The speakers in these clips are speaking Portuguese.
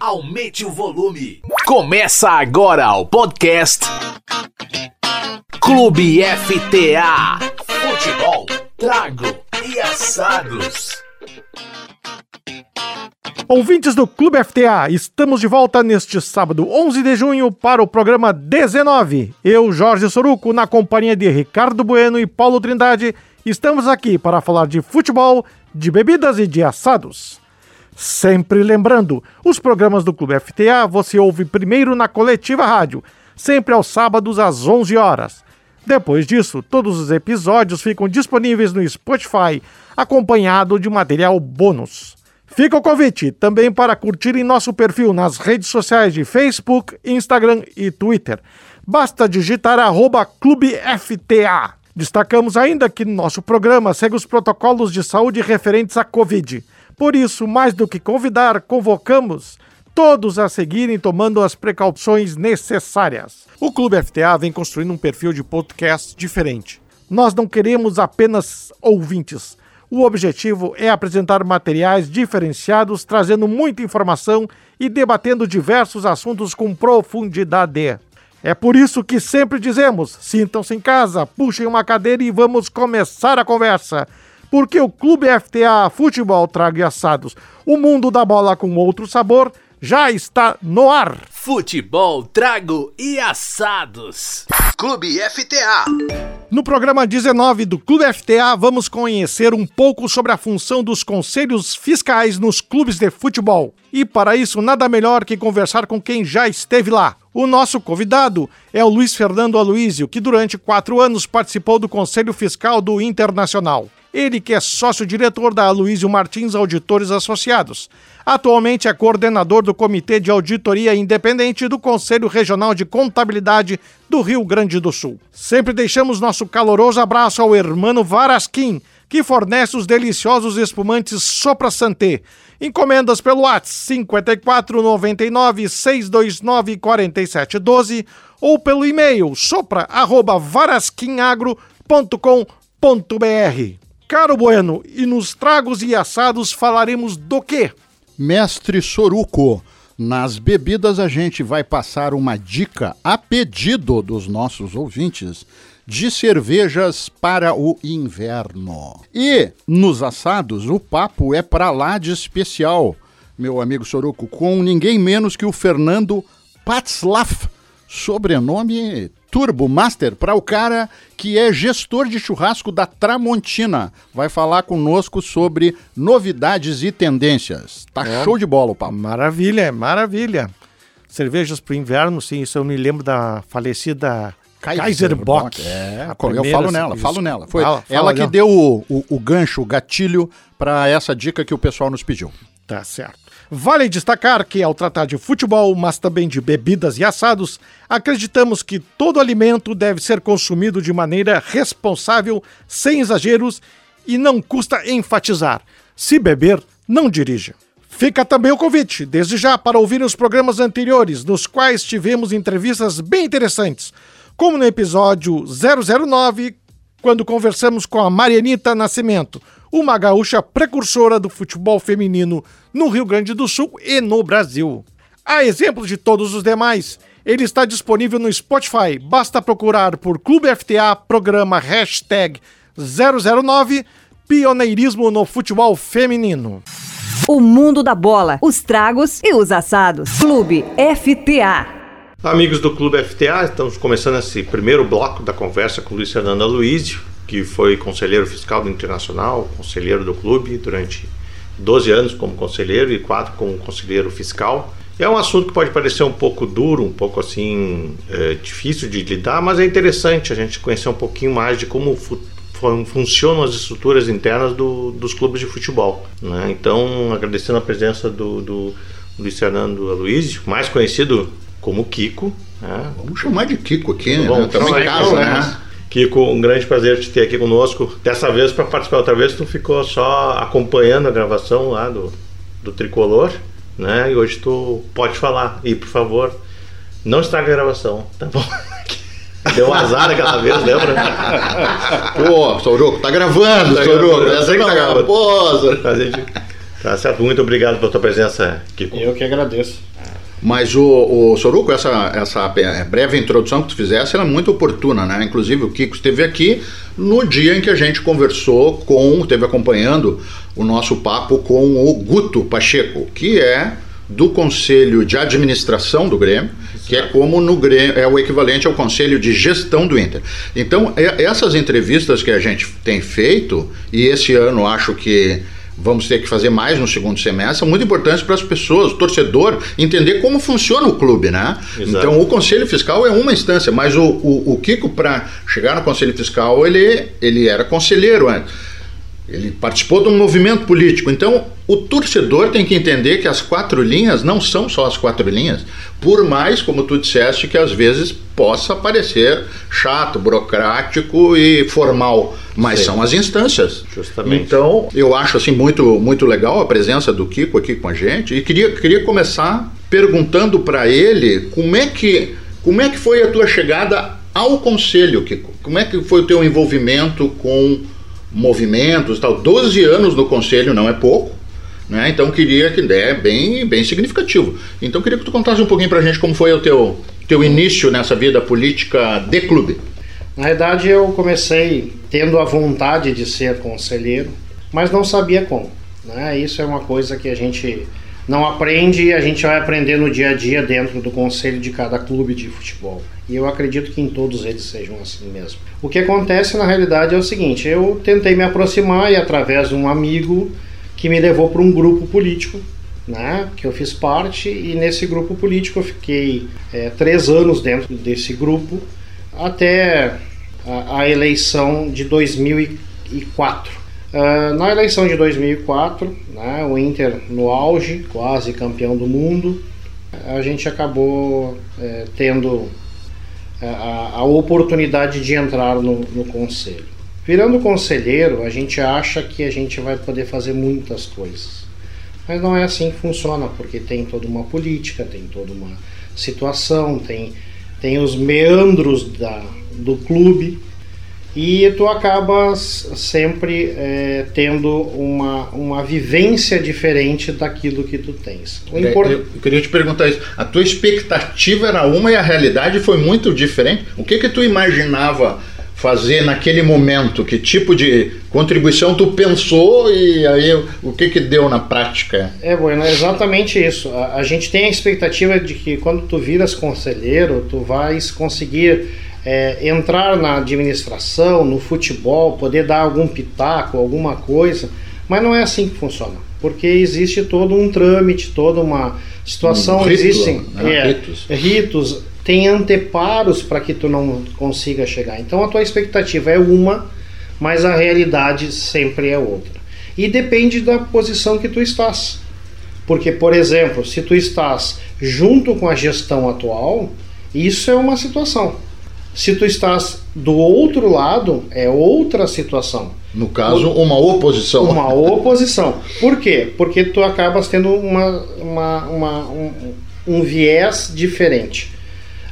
Aumente o volume. Começa agora o podcast Clube FTA. Futebol, trago e assados. Ouvintes do Clube FTA, estamos de volta neste sábado 11 de junho para o programa 19. Eu, Jorge Soruco, na companhia de Ricardo Bueno e Paulo Trindade, estamos aqui para falar de futebol, de bebidas e de assados. Sempre lembrando, os programas do Clube FTA você ouve primeiro na Coletiva Rádio, sempre aos sábados às 11 horas. Depois disso, todos os episódios ficam disponíveis no Spotify, acompanhado de material bônus. Fica o convite também para curtirem nosso perfil nas redes sociais de Facebook, Instagram e Twitter. Basta digitar arroba Clube FTA. Destacamos ainda que nosso programa segue os protocolos de saúde referentes à Covid. Por isso, mais do que convidar, convocamos todos a seguirem tomando as precauções necessárias. O Clube FTA vem construindo um perfil de podcast diferente. Nós não queremos apenas ouvintes o objetivo é apresentar materiais diferenciados, trazendo muita informação e debatendo diversos assuntos com profundidade. É por isso que sempre dizemos: sintam-se em casa, puxem uma cadeira e vamos começar a conversa. Porque o Clube FTA Futebol Trago e Assados, o mundo da bola com outro sabor, já está no ar. Futebol, trago e assados. Clube FTA. No programa 19 do Clube FTA, vamos conhecer um pouco sobre a função dos conselhos fiscais nos clubes de futebol. E para isso, nada melhor que conversar com quem já esteve lá. O nosso convidado é o Luiz Fernando Aloísio, que durante quatro anos participou do Conselho Fiscal do Internacional. Ele que é sócio-diretor da Aloísio Martins Auditores Associados. Atualmente é coordenador do Comitê de Auditoria Independente do Conselho Regional de Contabilidade do Rio Grande do Sul. Sempre deixamos nosso caloroso abraço ao hermano Varasquim, que fornece os deliciosos espumantes Sopra Santé. Encomendas pelo WhatsApp 5499 629 4712 ou pelo e-mail sopra@varasquinagro.com.br. Caro Bueno, e nos tragos e assados falaremos do quê? Mestre Soruco. Nas bebidas a gente vai passar uma dica a pedido dos nossos ouvintes de cervejas para o inverno. E nos assados o papo é para lá de especial, meu amigo Soruco, com ninguém menos que o Fernando Patzlaff, sobrenome Turbo Master para o cara que é gestor de churrasco da Tramontina. Vai falar conosco sobre novidades e tendências. Tá é, show de bola o papo. Maravilha, maravilha. Cervejas para o inverno, sim, isso eu me lembro da falecida Kaiser, Kaiser Bock. É, eu falo nela, falo nela. Foi fala, fala ela que deu o, o, o gancho, o gatilho para essa dica que o pessoal nos pediu. Tá certo. Vale destacar que, ao tratar de futebol, mas também de bebidas e assados, acreditamos que todo alimento deve ser consumido de maneira responsável, sem exageros e não custa enfatizar: se beber, não dirija. Fica também o convite, desde já, para ouvir os programas anteriores, nos quais tivemos entrevistas bem interessantes, como no episódio 009, quando conversamos com a Marianita Nascimento uma gaúcha precursora do futebol feminino no Rio Grande do Sul e no Brasil. A exemplo de todos os demais, ele está disponível no Spotify. Basta procurar por Clube FTA, programa hashtag 009, pioneirismo no futebol feminino. O mundo da bola, os tragos e os assados. Clube FTA. Amigos do Clube FTA, estamos começando esse primeiro bloco da conversa com o Luiz Fernando Aloysio que foi conselheiro fiscal do Internacional, conselheiro do clube durante 12 anos como conselheiro e 4 como conselheiro fiscal. É um assunto que pode parecer um pouco duro, um pouco assim é, difícil de lidar, mas é interessante a gente conhecer um pouquinho mais de como fu funcionam as estruturas internas do, dos clubes de futebol. Né? Então, agradecendo a presença do, do Luiz Fernando Aloysio, mais conhecido como Kiko. Né? Vamos chamar de Kiko aqui, né? Bom, Estamos em casa, né? Kiko, um grande prazer te ter aqui conosco. Dessa vez para participar, outra vez tu ficou só acompanhando a gravação lá do, do Tricolor, né? E hoje tu pode falar. E por favor, não estrague a gravação, tá bom? Deu um azar aquela vez, lembra? Pô, Soruco, tá gravando, tá Soruco. Essa aí que tá gravando. Pô, a gente, Tá certo, muito obrigado pela tua presença, Kiko. Eu que agradeço. Mas o, o Soruco, essa, essa breve introdução que tu fizesse era muito oportuna, né? Inclusive o Kiko esteve aqui no dia em que a gente conversou com, esteve acompanhando o nosso papo com o Guto Pacheco, que é do Conselho de Administração do Grêmio, que é como no Grêmio, é o equivalente ao Conselho de Gestão do Inter. Então, é, essas entrevistas que a gente tem feito, e esse ano acho que vamos ter que fazer mais no segundo semestre, são muito importantes para as pessoas, o torcedor, entender como funciona o clube, né? Exato. Então, o Conselho Fiscal é uma instância, mas o, o, o Kiko, para chegar no Conselho Fiscal, ele, ele era conselheiro antes. Ele participou de um movimento político. Então, o torcedor tem que entender que as quatro linhas não são só as quatro linhas, por mais, como tu disseste, que às vezes possa parecer chato, burocrático e formal, mas Sim. são as instâncias. Justamente. Então, eu acho assim muito muito legal a presença do Kiko aqui com a gente e queria queria começar perguntando para ele como é que como é que foi a tua chegada ao conselho, Kiko? Como é que foi o teu envolvimento com movimentos tal. 12 anos no conselho não é pouco. Né? Então queria que é bem, bem significativo. Então queria que tu contasse um pouquinho pra gente como foi o teu, teu início nessa vida política de clube. Na verdade eu comecei tendo a vontade de ser conselheiro, mas não sabia como. Né? Isso é uma coisa que a gente não aprende e a gente vai aprender no dia a dia dentro do conselho de cada clube de futebol. E eu acredito que em todos eles sejam assim mesmo. O que acontece na realidade é o seguinte: eu tentei me aproximar e através de um amigo que me levou para um grupo político, né, que eu fiz parte, e nesse grupo político eu fiquei é, três anos dentro desse grupo até a, eleição de 2004. Uh, na eleição de 2004, né, o Inter no auge, quase campeão do mundo, a gente acabou é, tendo a, a, oportunidade de entrar no, no conselho. Virando conselheiro, a gente acha que a gente vai poder fazer muitas coisas. Mas não é assim que funciona, porque tem toda uma política, tem toda uma situação, tem, tem os meandros da, do clube e tu acabas sempre é, tendo uma, uma vivência diferente daquilo que tu tens. O import... Eu queria te perguntar isso. A tua expectativa era uma e a realidade foi muito diferente? O que que tu imaginava fazer naquele momento? Que tipo de contribuição tu pensou e aí o que que deu na prática? É, bueno, é exatamente isso. A, a gente tem a expectativa de que quando tu viras conselheiro, tu vais conseguir é, entrar na administração, no futebol, poder dar algum pitaco, alguma coisa, mas não é assim que funciona, porque existe todo um trâmite, toda uma situação, um rito, existem né? é, ritos. ritos, tem anteparos para que tu não consiga chegar. Então a tua expectativa é uma, mas a realidade sempre é outra. E depende da posição que tu estás. Porque, por exemplo, se tu estás junto com a gestão atual, isso é uma situação. Se tu estás do outro lado, é outra situação. No caso, uma oposição. Uma oposição. Por quê? Porque tu acabas tendo uma, uma, uma um, um viés diferente.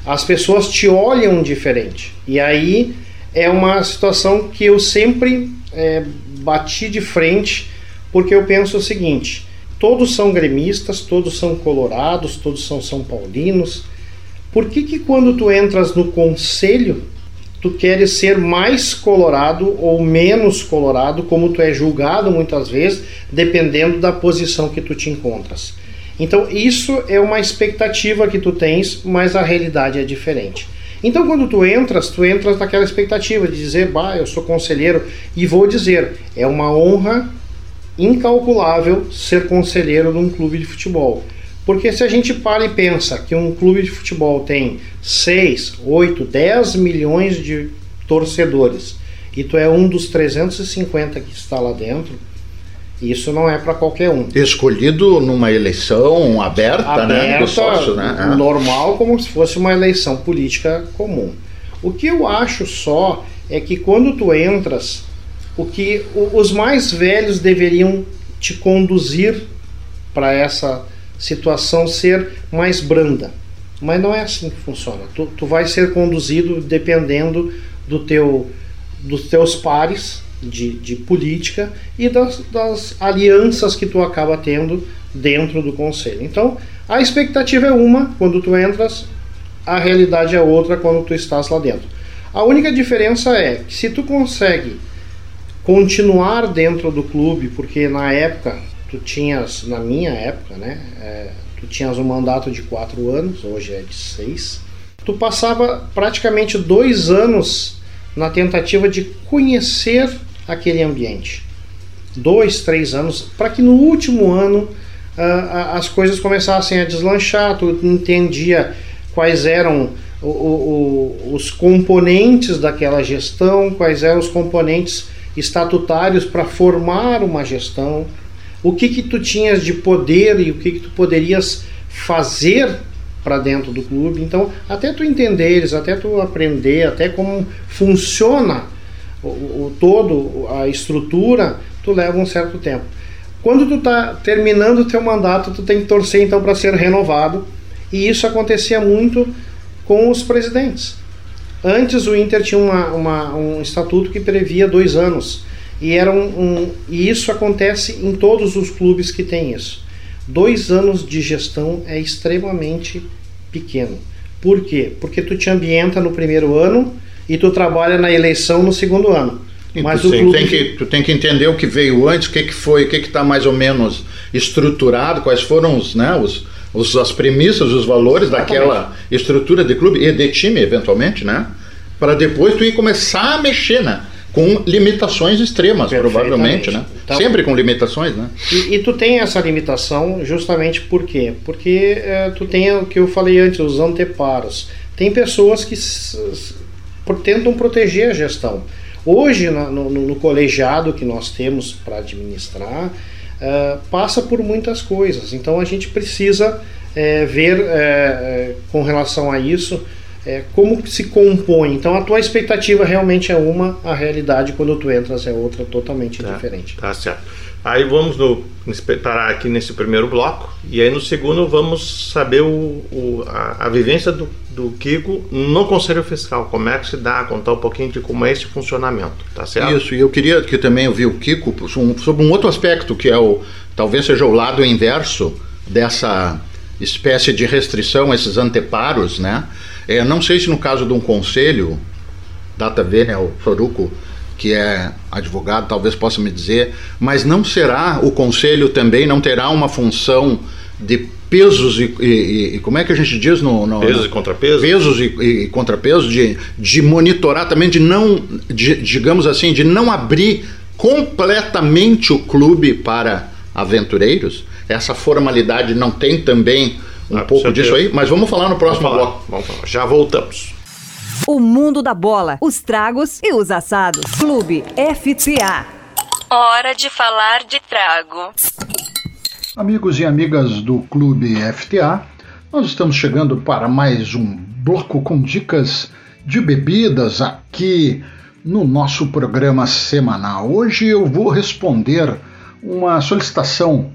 As pessoas te olham diferente. E aí é uma situação que eu sempre é, bati de frente, porque eu penso o seguinte: todos são gremistas, todos são colorados, todos são são paulinos por que, que quando tu entras no conselho, tu queres ser mais colorado ou menos colorado, como tu é julgado muitas vezes, dependendo da posição que tu te encontras? Então, isso é uma expectativa que tu tens, mas a realidade é diferente. Então, quando tu entras, tu entras naquela expectativa de dizer, bah, eu sou conselheiro, e vou dizer, é uma honra incalculável ser conselheiro de um clube de futebol. Porque se a gente para e pensa que um clube de futebol tem 6, 8, 10 milhões de torcedores e tu é um dos 350 que está lá dentro, isso não é para qualquer um. Escolhido numa eleição aberta, aberta né? Do sócio, né? Normal, como se fosse uma eleição política comum. O que eu acho só é que quando tu entras, o que os mais velhos deveriam te conduzir para essa situação ser mais branda. Mas não é assim que funciona. Tu, tu vai ser conduzido dependendo do teu, dos teus pares de, de política e das, das alianças que tu acaba tendo dentro do conselho. Então, a expectativa é uma quando tu entras, a realidade é outra quando tu estás lá dentro. A única diferença é que se tu consegue continuar dentro do clube, porque na época tu tinhas, na minha época, né, é, tu tinhas um mandato de quatro anos, hoje é de seis, tu passava praticamente dois anos na tentativa de conhecer aquele ambiente. Dois, três anos, para que no último ano uh, as coisas começassem a deslanchar, tu entendia quais eram o, o, os componentes daquela gestão, quais eram os componentes estatutários para formar uma gestão, o que que tu tinhas de poder e o que que tu poderias fazer para dentro do clube. Então, até tu entenderes, até tu aprender, até como funciona o, o todo a estrutura, tu leva um certo tempo. Quando tu tá terminando o teu mandato, tu tem que torcer então para ser renovado, e isso acontecia muito com os presidentes. Antes o Inter tinha uma, uma, um estatuto que previa dois anos. E, era um, um, e isso acontece em todos os clubes que tem isso. Dois anos de gestão é extremamente pequeno. Por quê? Porque tu te ambienta no primeiro ano e tu trabalha na eleição no segundo ano. Mas tu, o clube... tem que, tu tem que entender o que veio antes, o que, que foi, o que está mais ou menos estruturado, quais foram os, né, os, os, as premissas, os valores Exatamente. daquela estrutura de clube e de time, eventualmente, né? Para depois tu ir começar a mexer, né? Com limitações extremas, provavelmente, né? Então, Sempre com limitações, né? E, e, tu tem essa limitação justamente por quê? Porque é, tu tem o que eu falei antes, os anteparos. Tem pessoas que tentam proteger a gestão. Hoje, no, no, no colegiado que nós temos para administrar, uh, passa por muitas coisas. Então a gente precisa é, ver é, com relação a isso é, como se compõe. Então a tua expectativa realmente é uma, a realidade quando tu entras é outra totalmente tá, diferente. Tá certo. Aí vamos no, parar aqui nesse primeiro bloco e aí no segundo vamos saber o, o a, a, vivência do, do Kiko no Conselho Fiscal, como é que se dá, contar um pouquinho de como é esse funcionamento, tá certo? Isso, e eu queria que também ouvir o Kiko sobre um outro aspecto que é o, talvez seja o lado inverso dessa espécie de restrição, esses anteparos, né? É, não sei se no caso de um conselho, data vênia, o Soruco, que é advogado, talvez possa me dizer, mas não será o conselho também, não terá uma função de pesos e, e, e como é que a gente diz no, no pesos e contrapesos? Pesos e, e contrapesos de, de monitorar também de não de, digamos assim de não abrir completamente o clube para aventureiros? Essa formalidade não tem também um ah, pouco disso aí mas vamos falar no próximo vamos falar, bloco vamos falar. já voltamos o mundo da bola, os tragos e os assados. Clube FTA. Hora de falar de trago. Amigos e amigas do Clube FTA, nós estamos chegando para mais um bloco com dicas de bebidas aqui no nosso programa semanal. Hoje eu vou responder uma solicitação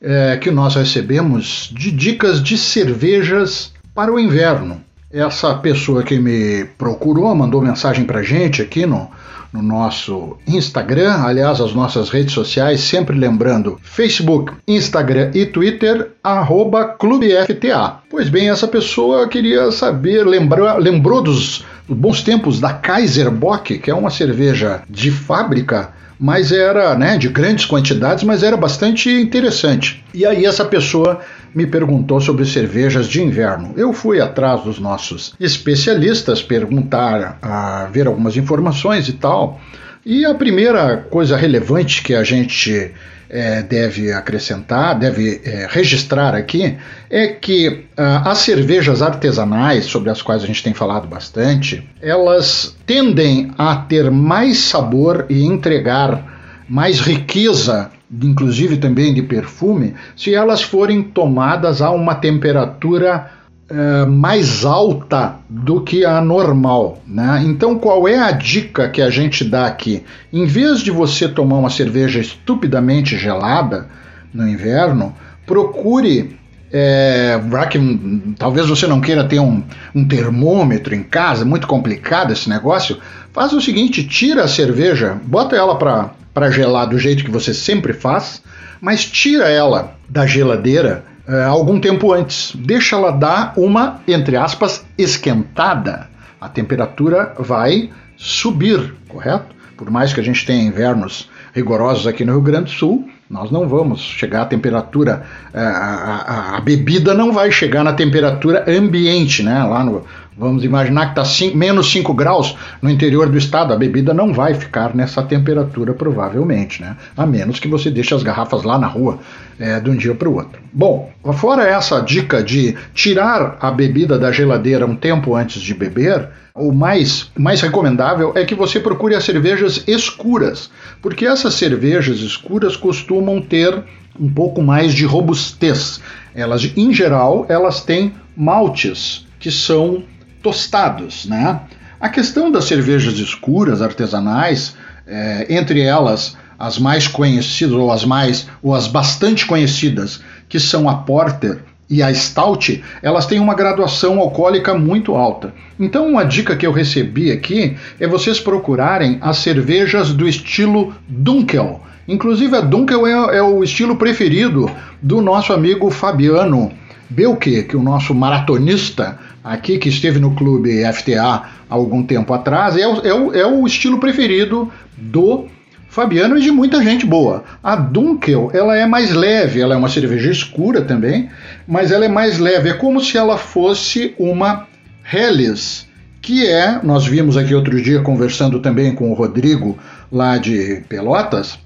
é, que nós recebemos de dicas de cervejas para o inverno. Essa pessoa que me procurou mandou mensagem para gente aqui no, no nosso Instagram, aliás, as nossas redes sociais, sempre lembrando, Facebook, Instagram e Twitter, arroba ClubeFTA. Pois bem, essa pessoa queria saber, lembrou dos bons tempos da Kaiser Bock, que é uma cerveja de fábrica mas era né, de grandes quantidades, mas era bastante interessante. E aí essa pessoa me perguntou sobre cervejas de inverno. Eu fui atrás dos nossos especialistas perguntar, a ver algumas informações e tal. E a primeira coisa relevante que a gente é, deve acrescentar, deve é, registrar aqui, é que ah, as cervejas artesanais, sobre as quais a gente tem falado bastante, elas tendem a ter mais sabor e entregar mais riqueza inclusive também de perfume, se elas forem tomadas a uma temperatura uh, mais alta do que a normal. Né? Então, qual é a dica que a gente dá aqui? Em vez de você tomar uma cerveja estupidamente gelada no inverno, procure é, que talvez você não queira ter um, um termômetro em casa, muito complicado esse negócio, faz o seguinte: tira a cerveja, bota ela para gelar do jeito que você sempre faz, mas tira ela da geladeira é, algum tempo antes. Deixa ela dar uma, entre aspas, esquentada. A temperatura vai subir, correto? Por mais que a gente tenha invernos rigorosos aqui no Rio Grande do Sul, nós não vamos chegar à temperatura, é, a, a, a, bebida não vai chegar na temperatura ambiente, né? Lá no, vamos imaginar que está menos 5 graus no interior do estado, a bebida não vai ficar nessa temperatura provavelmente, né? A menos que você deixe as garrafas lá na rua é, de um dia para o outro. Bom, fora essa dica de tirar a bebida da geladeira um tempo antes de beber, o mais, mais recomendável é que você procure as cervejas escuras, porque essas cervejas escuras costumam ter um pouco mais de robustez. Elas, em geral, elas têm maltes que são tostados, né? A questão das cervejas escuras artesanais, é, entre elas as mais conhecidas ou as mais ou as bastante conhecidas, que são a Porter e a Stout, elas têm uma graduação alcoólica muito alta. Então, uma dica que eu recebi aqui é vocês procurarem as cervejas do estilo Dunkel. Inclusive, a Dunkel é, é o estilo preferido do nosso amigo Fabiano Belke, que é o nosso maratonista aqui, que esteve no clube FTA há algum tempo atrás, é o, é o, é o estilo preferido do Fabiano e de muita gente boa. A Dunkel, ela é mais leve, ela é uma cerveja escura também, mas ela é mais leve. É como se ela fosse uma Helles, que é, nós vimos aqui outro dia conversando também com o Rodrigo lá de Pelotas,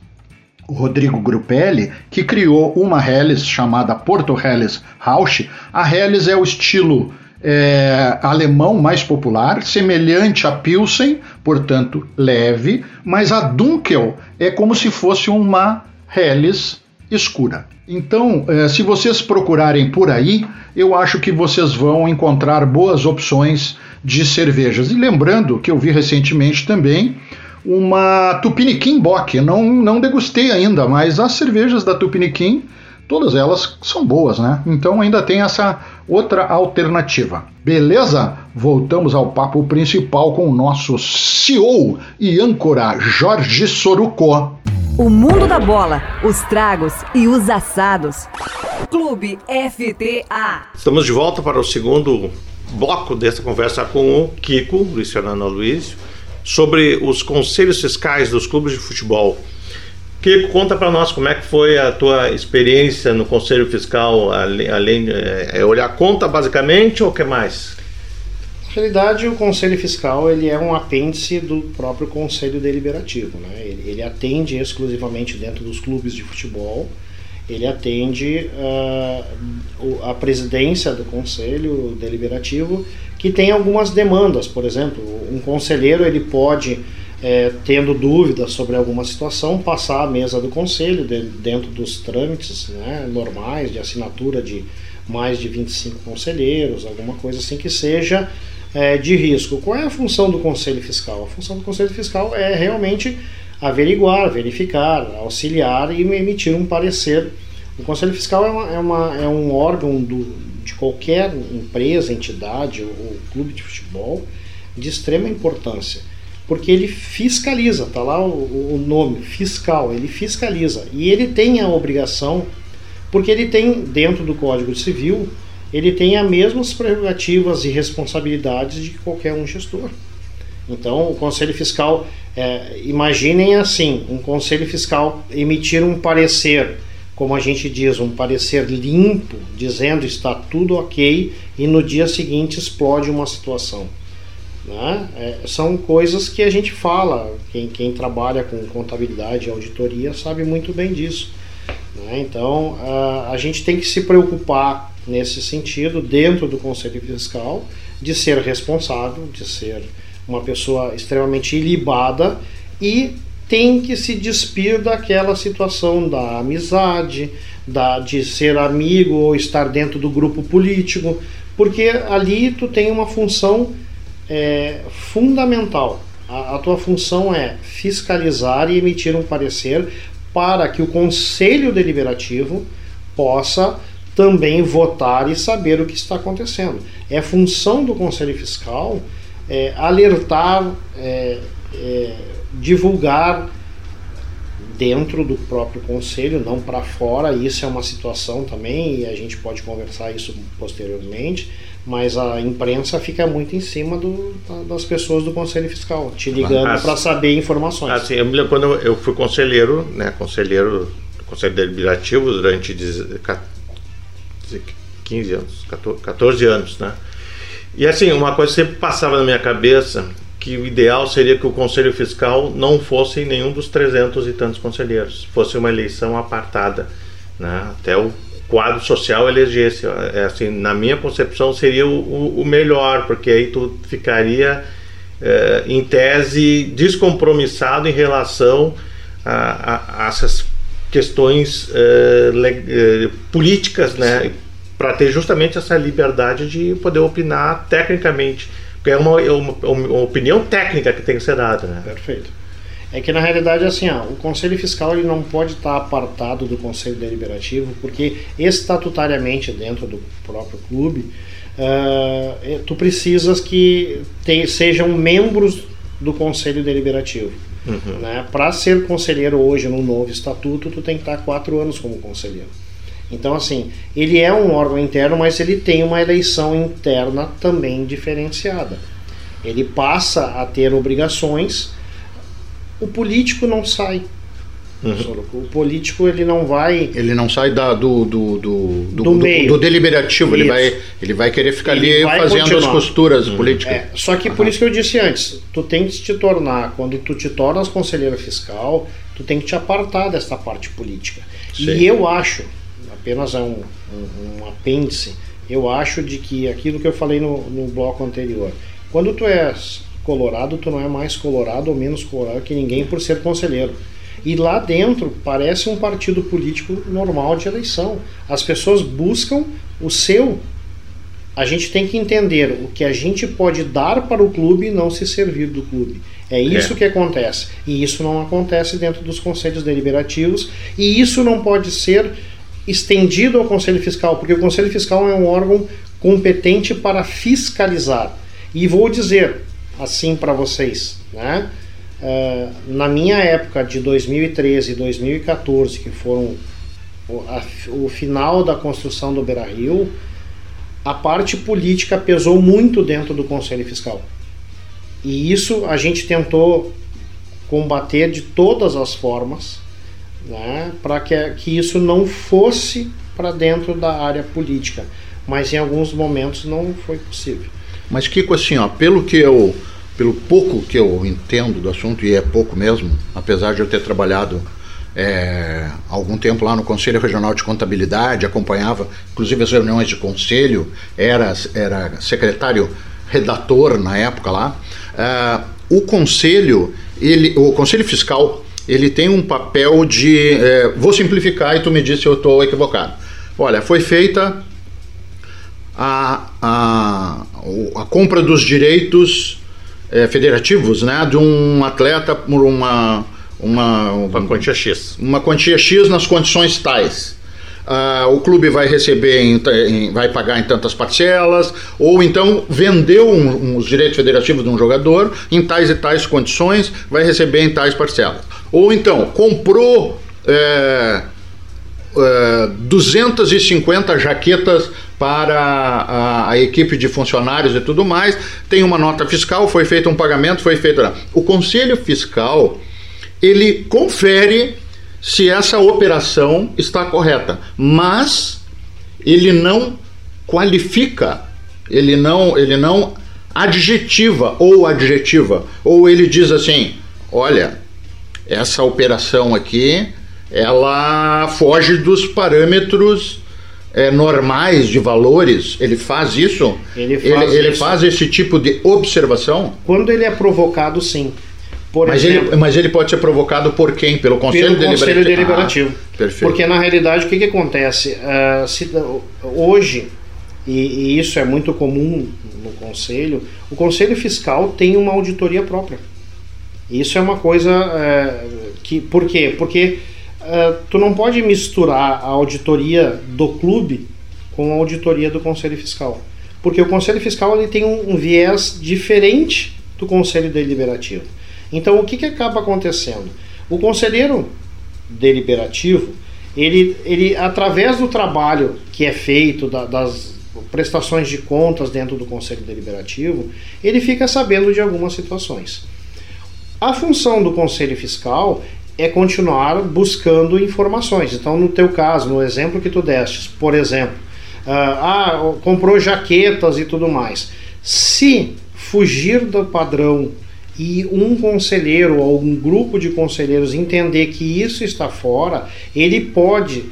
o Rodrigo Grupelli, que criou uma Helles chamada Porto Helles Rausch. A Helles é o estilo é, alemão mais popular, semelhante à Pilsen, portanto leve, mas a Dunkel é como se fosse uma Helles escura. Então, é, se vocês procurarem por aí, eu acho que vocês vão encontrar boas opções de cervejas. E lembrando que eu vi recentemente também uma Tupiniquim Bock. Não, não degustei ainda, mas as cervejas da Tupiniquim todas elas são boas, né? Então ainda tem essa outra alternativa. Beleza? Voltamos ao papo principal com o nosso CEO e âncora Jorge Soruco. O mundo da bola, os tragos e os assados. Clube FTA. Estamos de volta para o segundo bloco dessa conversa com o Kiko, Luciano Luiz, sobre os conselhos fiscais dos clubes de futebol. Kiko, conta para nós como é que foi a tua experiência no Conselho Fiscal, além é, é olhar conta basicamente ou o que mais? Na realidade, o Conselho Fiscal ele é um apêndice do próprio Conselho Deliberativo. Né? Ele, ele atende exclusivamente dentro dos clubes de futebol, ele atende uh, a presidência do Conselho Deliberativo, que tem algumas demandas. Por exemplo, um conselheiro ele pode é, tendo dúvidas sobre alguma situação, passar à mesa do conselho, de, dentro dos trâmites né, normais de assinatura de mais de 25 conselheiros, alguma coisa assim que seja é, de risco. Qual é a função do conselho fiscal? A função do conselho fiscal é realmente averiguar, verificar, auxiliar e emitir um parecer. O conselho fiscal é, uma, é, uma, é um órgão do, de qualquer empresa, entidade ou, ou clube de futebol de extrema importância porque ele fiscaliza, tá lá o, o, nome, fiscal, ele fiscaliza. E ele tem a obrigação, porque ele tem, dentro do Código Civil, ele tem as mesmas prerrogativas e responsabilidades de qualquer um gestor. Então, o Conselho Fiscal, é, imaginem assim, um Conselho Fiscal emitir um parecer, como a gente diz, um parecer limpo, dizendo está tudo ok, e no dia seguinte explode uma situação. Né? É, são coisas que a gente fala, quem, quem trabalha com contabilidade e auditoria sabe muito bem disso. Né? Então a, a gente tem que se preocupar nesse sentido, dentro do Conselho Fiscal, de ser responsável, de ser uma pessoa extremamente ilibada e tem que se despir daquela situação da amizade, da, de ser amigo ou estar dentro do grupo político, porque ali tu tem uma função é fundamental. A, a tua função é fiscalizar e emitir um parecer para que o Conselho Deliberativo possa também votar e saber o que está acontecendo. É função do Conselho Fiscal é, alertar, é, é, divulgar dentro do próprio conselho, não para fora. Isso é uma situação também e a gente pode conversar isso posteriormente. Mas a imprensa fica muito em cima do, das pessoas do Conselho Fiscal, te ligando ah, para saber informações. Assim, eu me lembro quando eu fui conselheiro, né, conselheiro do Conselho Deliberativo durante 15 anos, 14 anos, né? E assim, uma coisa sempre passava na minha cabeça que o ideal seria que o Conselho Fiscal não fosse nenhum dos 300 e tantos conselheiros, fosse uma eleição apartada, né? Até o quadro social elegesse, é assim, na minha concepção seria o, o melhor, porque aí tu ficaria é, em tese descompromissado em relação a, a, a essas questões é, le, políticas, né? Para ter justamente essa liberdade de poder opinar tecnicamente porque é uma, uma, uma, opinião técnica que tem que ser dada, né? Perfeito. É que na realidade assim, ó, o Conselho Fiscal ele não pode estar apartado do Conselho Deliberativo, porque estatutariamente dentro do próprio clube, uh, tu precisas que te, sejam membros do Conselho Deliberativo. Uhum. Né? Para ser conselheiro hoje no novo estatuto, tu tem que estar quatro anos como conselheiro. Então, assim, ele é um órgão interno, mas ele tem uma eleição interna também diferenciada. Ele passa a ter obrigações. O político não sai. Uhum. O político ele não vai. Ele não sai da, do, do, do, do, do, meio. do deliberativo, ele vai, ele vai querer ficar ele ali fazendo continuar. as costuras uhum. políticas. É, só que uhum. por isso que eu disse antes, tu tem que te tornar, quando tu te tornas conselheiro fiscal, tu tem que te apartar dessa parte política. Sim. E eu acho, apenas é um, um, um, apêndice, eu acho de que aquilo que eu falei no, no bloco anterior, quando tu és colorado, tu não é mais colorado ou menos colorado que ninguém por ser conselheiro. E lá dentro parece um partido político normal de eleição. As pessoas buscam o seu. A gente tem que entender o que a gente pode dar para o clube e não se servir do clube. É isso é. que acontece. E isso não acontece dentro dos conselhos deliberativos. E isso não pode ser estendido ao Conselho Fiscal, porque o Conselho Fiscal é um órgão competente para fiscalizar. E vou dizer assim para vocês, né? Uh, na minha época de 2013 e 2014, que foram o, a, o final da construção do Beira Rio, a parte política pesou muito dentro do Conselho Fiscal. E isso a gente tentou combater de todas as formas, né, para que, que isso não fosse para dentro da área política. Mas em alguns momentos não foi possível. Mas Kiko, assim, ó, pelo que eu, pelo pouco que eu entendo do assunto e é pouco mesmo, apesar de eu ter trabalhado é, algum tempo lá no Conselho Regional de Contabilidade, acompanhava inclusive as reuniões de conselho, era, era secretário redator na época lá. É, o conselho, ele, o conselho fiscal ele tem um papel de. É, vou simplificar e tu me diz se eu estou equivocado. Olha, foi feita a, a, a compra dos direitos é, federativos né, de um atleta por uma, uma, uma quantia X. Uma quantia X nas condições tais. Uh, o clube vai receber, em, em, vai pagar em tantas parcelas, ou então vendeu um, um, os direitos federativos de um jogador em tais e tais condições, vai receber em tais parcelas. Ou então comprou é, é, 250 jaquetas para a, a, equipe de funcionários e tudo mais, tem uma nota fiscal, foi feito um pagamento, foi feito. O conselho fiscal ele confere se essa operação está correta, mas ele não qualifica, ele não, ele não adjetiva ou adjetiva, ou ele diz assim: olha, essa operação aqui ela foge dos parâmetros é, normais de valores. Ele faz isso? Ele faz, ele, ele faz esse tipo de observação? Quando ele é provocado, sim. Por mas, exemplo, ele, mas ele pode ser provocado por quem? Pelo Conselho pelo Deliberativo? Conselho Deliberativo. Ah, perfeito. Porque na realidade o que, que acontece? Uh, se, hoje, e, e, isso é muito comum no Conselho, o Conselho Fiscal tem uma auditoria própria. Isso é uma coisa uh, que. Por quê? Porque uh, tu não pode misturar a auditoria do clube com a auditoria do Conselho Fiscal. Porque o Conselho Fiscal ele tem um, um viés diferente do Conselho Deliberativo. Então, o que, que acaba acontecendo? O conselheiro deliberativo, ele, ele através do trabalho que é feito, da, das prestações de contas dentro do Conselho Deliberativo, ele fica sabendo de algumas situações. A função do Conselho Fiscal é continuar buscando informações. Então, no teu caso, no exemplo que tu destes, por exemplo, ah, ah comprou jaquetas e tudo mais. Se fugir do padrão e um conselheiro ou um grupo de conselheiros entender que isso está fora, ele pode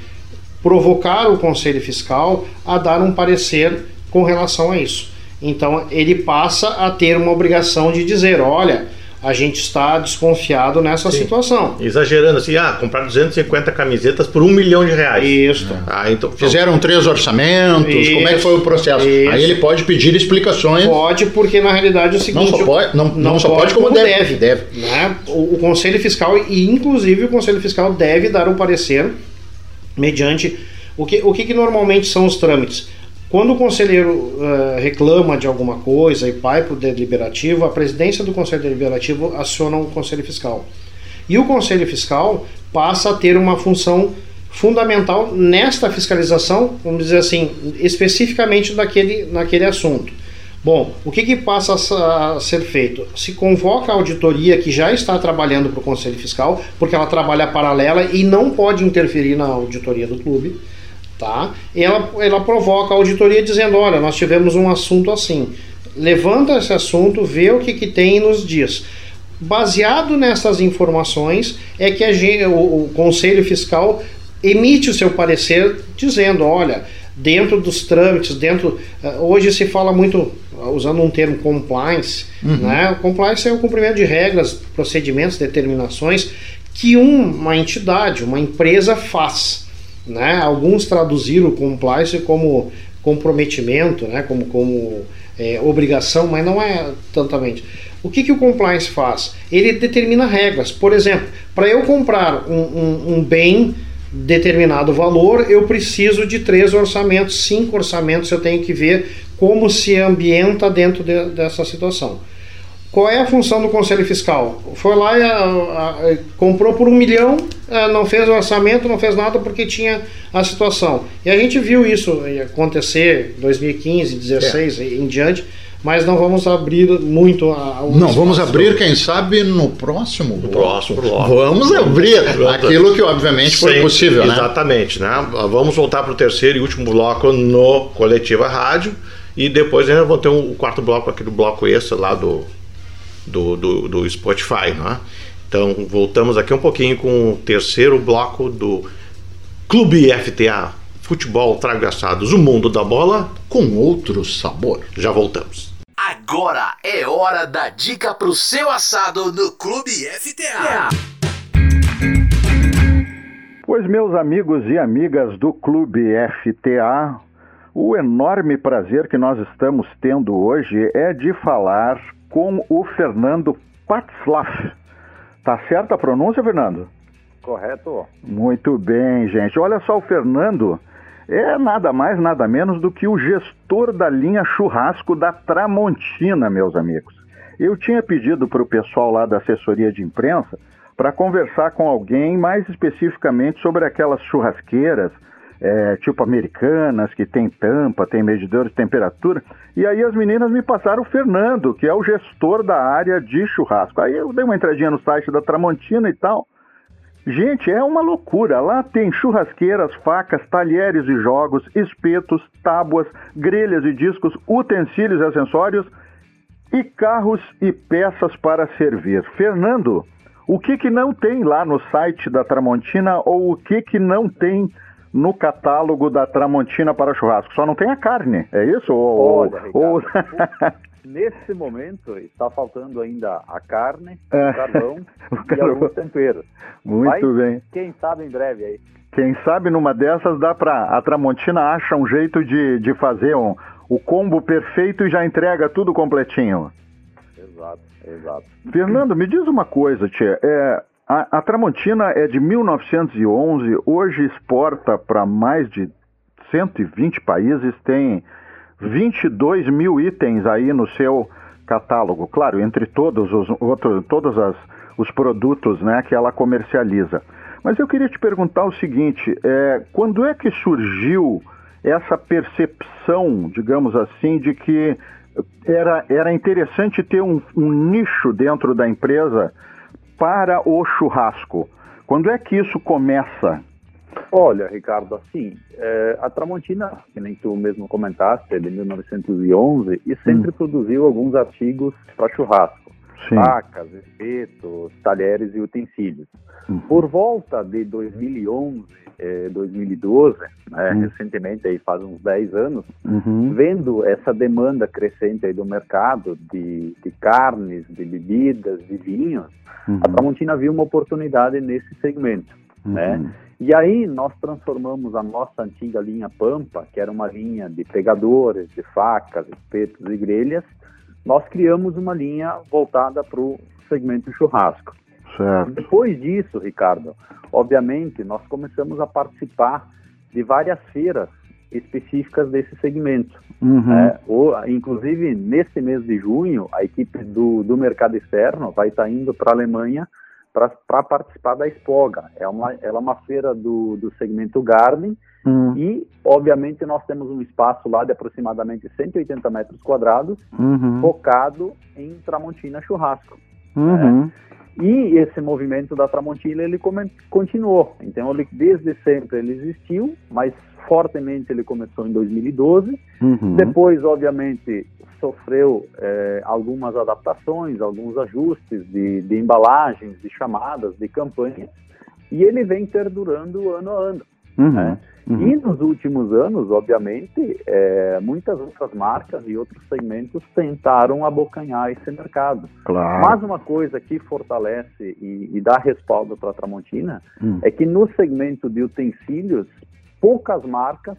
provocar o conselho fiscal a dar um parecer com relação a isso. Então ele passa a ter uma obrigação de dizer, olha, a gente está desconfiado nessa Sim. situação. Exagerando assim, ah, comprar 250 camisetas por um milhão de reais. Isso. Ah, então, Fizeram três orçamentos, Isso. como é que foi o processo? Isso. Aí ele pode pedir explicações. Pode, porque na realidade é o seguinte... Não só pode, não, não, não só pode, como, como deve. deve. Né? O, o Conselho Fiscal, e inclusive o Conselho Fiscal deve dar um parecer mediante... O que, o que, que normalmente são os trâmites? Quando o conselheiro uh, reclama de alguma coisa e vai para o deliberativo, a presidência do conselho deliberativo aciona o conselho fiscal. E o conselho fiscal passa a ter uma função fundamental nesta fiscalização, vamos dizer assim, especificamente naquele, naquele assunto. Bom, o que, que passa a ser feito? Se convoca a auditoria que já está trabalhando para o Conselho Fiscal, porque ela trabalha paralela e não pode interferir na auditoria do clube tá? E ela, ela provoca a auditoria dizendo, olha, nós tivemos um assunto assim. Levanta esse assunto, vê o que, que tem e nos diz. Baseado nessas informações, é que a, o, o Conselho Fiscal emite o seu parecer dizendo, olha, dentro dos trâmites, dentro. Eh, hoje se fala muito, usando um termo compliance, uhum. né? Compliance é o cumprimento de regras, procedimentos, determinações que uma entidade, uma empresa faz. Né? Alguns traduziram o compliance como comprometimento, né? como, como é, obrigação, mas não é tantamente. O que, que o compliance faz? Ele determina regras. Por exemplo, para eu comprar um, um, um, bem determinado valor, eu preciso de três orçamentos, cinco orçamentos, eu tenho que ver como se ambienta dentro de, dessa situação. Qual é a função do Conselho Fiscal? Foi lá e a, a, comprou por um milhão, a, não fez o orçamento, não fez nada porque tinha a situação. E a gente viu isso acontecer em 2015, 2016 é. em diante, mas não vamos abrir muito a, a Não, vamos abrir, quem sabe, no próximo bloco. Próximo bloco. Vamos abrir aquilo que obviamente foi Sim, possível, né? Exatamente, né? Vamos voltar para o terceiro e último bloco no Coletiva Rádio. E depois ainda vamos ter um, o quarto bloco aqui do bloco extra lá do do, do, do Spotify. Né? Então, voltamos aqui um pouquinho com o terceiro bloco do Clube FTA Futebol Tragaçados, o mundo da bola com outro sabor. Já voltamos. Agora é hora da dica pro seu assado no Clube FTA. Pois, meus amigos e amigas do Clube FTA, o enorme prazer que nós estamos tendo hoje é de falar com o Fernando Patzlaff. Tá certa a pronúncia, Fernando? Correto. Muito bem, gente. Olha só, o Fernando é nada mais, nada menos do que o gestor da linha churrasco da Tramontina, meus amigos. Eu tinha pedido para o pessoal lá da assessoria de imprensa para conversar com alguém mais especificamente sobre aquelas churrasqueiras é, tipo americanas, que tem tampa, tem medidor de temperatura. E aí as meninas me passaram o Fernando, que é o gestor da área de churrasco. Aí eu dei uma entradinha no site da Tramontina e tal. Gente, é uma loucura. Lá tem churrasqueiras, facas, talheres e jogos, espetos, tábuas, grelhas e discos, utensílios e acessórios e carros e peças para servir. Fernando, o que que não tem lá no site da Tramontina ou o que que não tem no catálogo da Tramontina para churrasco. Só não tem a carne, é isso? Ou, Olha, ou... Nesse momento está faltando ainda a carne, é. o carvão e alguns temperos. Muito Mas, bem. Quem sabe em breve aí. Quem sabe numa dessas dá para a Tramontina acha um jeito de, de fazer um, o combo perfeito e já entrega tudo completinho. Exato, exato. Fernando, me diz uma coisa, tia. É, a, a Tramontina é de 1911, hoje exporta para mais de 120 países, tem 22 mil itens aí no seu catálogo. Claro, entre todos os outros, todos as, os produtos né, que ela comercializa. Mas eu queria te perguntar o seguinte: é, quando é que surgiu essa percepção, digamos assim, de que era, era interessante ter um, um nicho dentro da empresa para o churrasco? Quando é que isso começa? Olha, Ricardo, assim, é, a Tramontina, que nem tu mesmo comentaste, é de 1911 e sempre hum. produziu alguns artigos para churrasco. Sim. Facas, espetos, talheres e utensílios. Hum. Por volta de 2011, eh, 2012, né, hum. recentemente, aí faz uns 10 anos, uhum. vendo essa demanda crescente aí do mercado de, de carnes, de bebidas, de vinhos, uhum. a Tramontina viu uma oportunidade nesse segmento. Né? Uhum. E aí nós transformamos a nossa antiga linha Pampa, que era uma linha de pegadores, de facas, espetos e grelhas, nós criamos uma linha voltada para o segmento churrasco. Certo. Depois disso, Ricardo, obviamente nós começamos a participar de várias feiras específicas desse segmento. Uhum. É, ou, inclusive, nesse mês de junho, a equipe do, do mercado externo vai estar indo para a Alemanha para participar da Expoga. É uma, ela é uma feira do, do segmento Garden uhum. e, obviamente, nós temos um espaço lá de aproximadamente 180 metros quadrados uhum. focado em Tramontina Churrasco. Uhum. É. E esse movimento da Tramontina ele continuou. Então, ele, desde sempre ele existiu, mas fortemente ele começou em 2012. Uhum. Depois, obviamente, sofreu é, algumas adaptações, alguns ajustes de, de, embalagens, de chamadas, de campanhas, e ele vem perdurando ano a ano. Uhum. Né? Uhum. E nos últimos anos, obviamente, é, muitas outras marcas e outros segmentos tentaram abocanhar esse mercado. Claro. Mas uma coisa que fortalece e, e dá respaldo para a Tramontina uhum. é que no segmento de utensílios, poucas marcas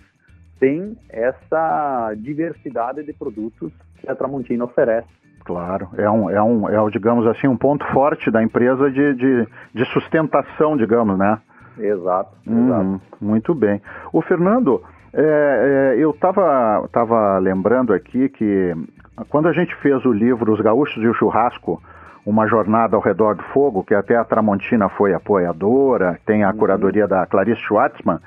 têm essa diversidade de produtos que a Tramontina oferece. Claro, é um, é um, é, digamos assim, um ponto forte da empresa de, de, de sustentação, digamos, né? Exato, hum, exato. Muito bem. O Fernando, é, é, eu estava tava lembrando aqui que quando a gente fez o livro Os Gaúchos e o Churrasco, uma jornada ao redor do fogo, que até a Tramontina foi apoiadora, tem a uhum. curadoria da Clarice Schwartzman,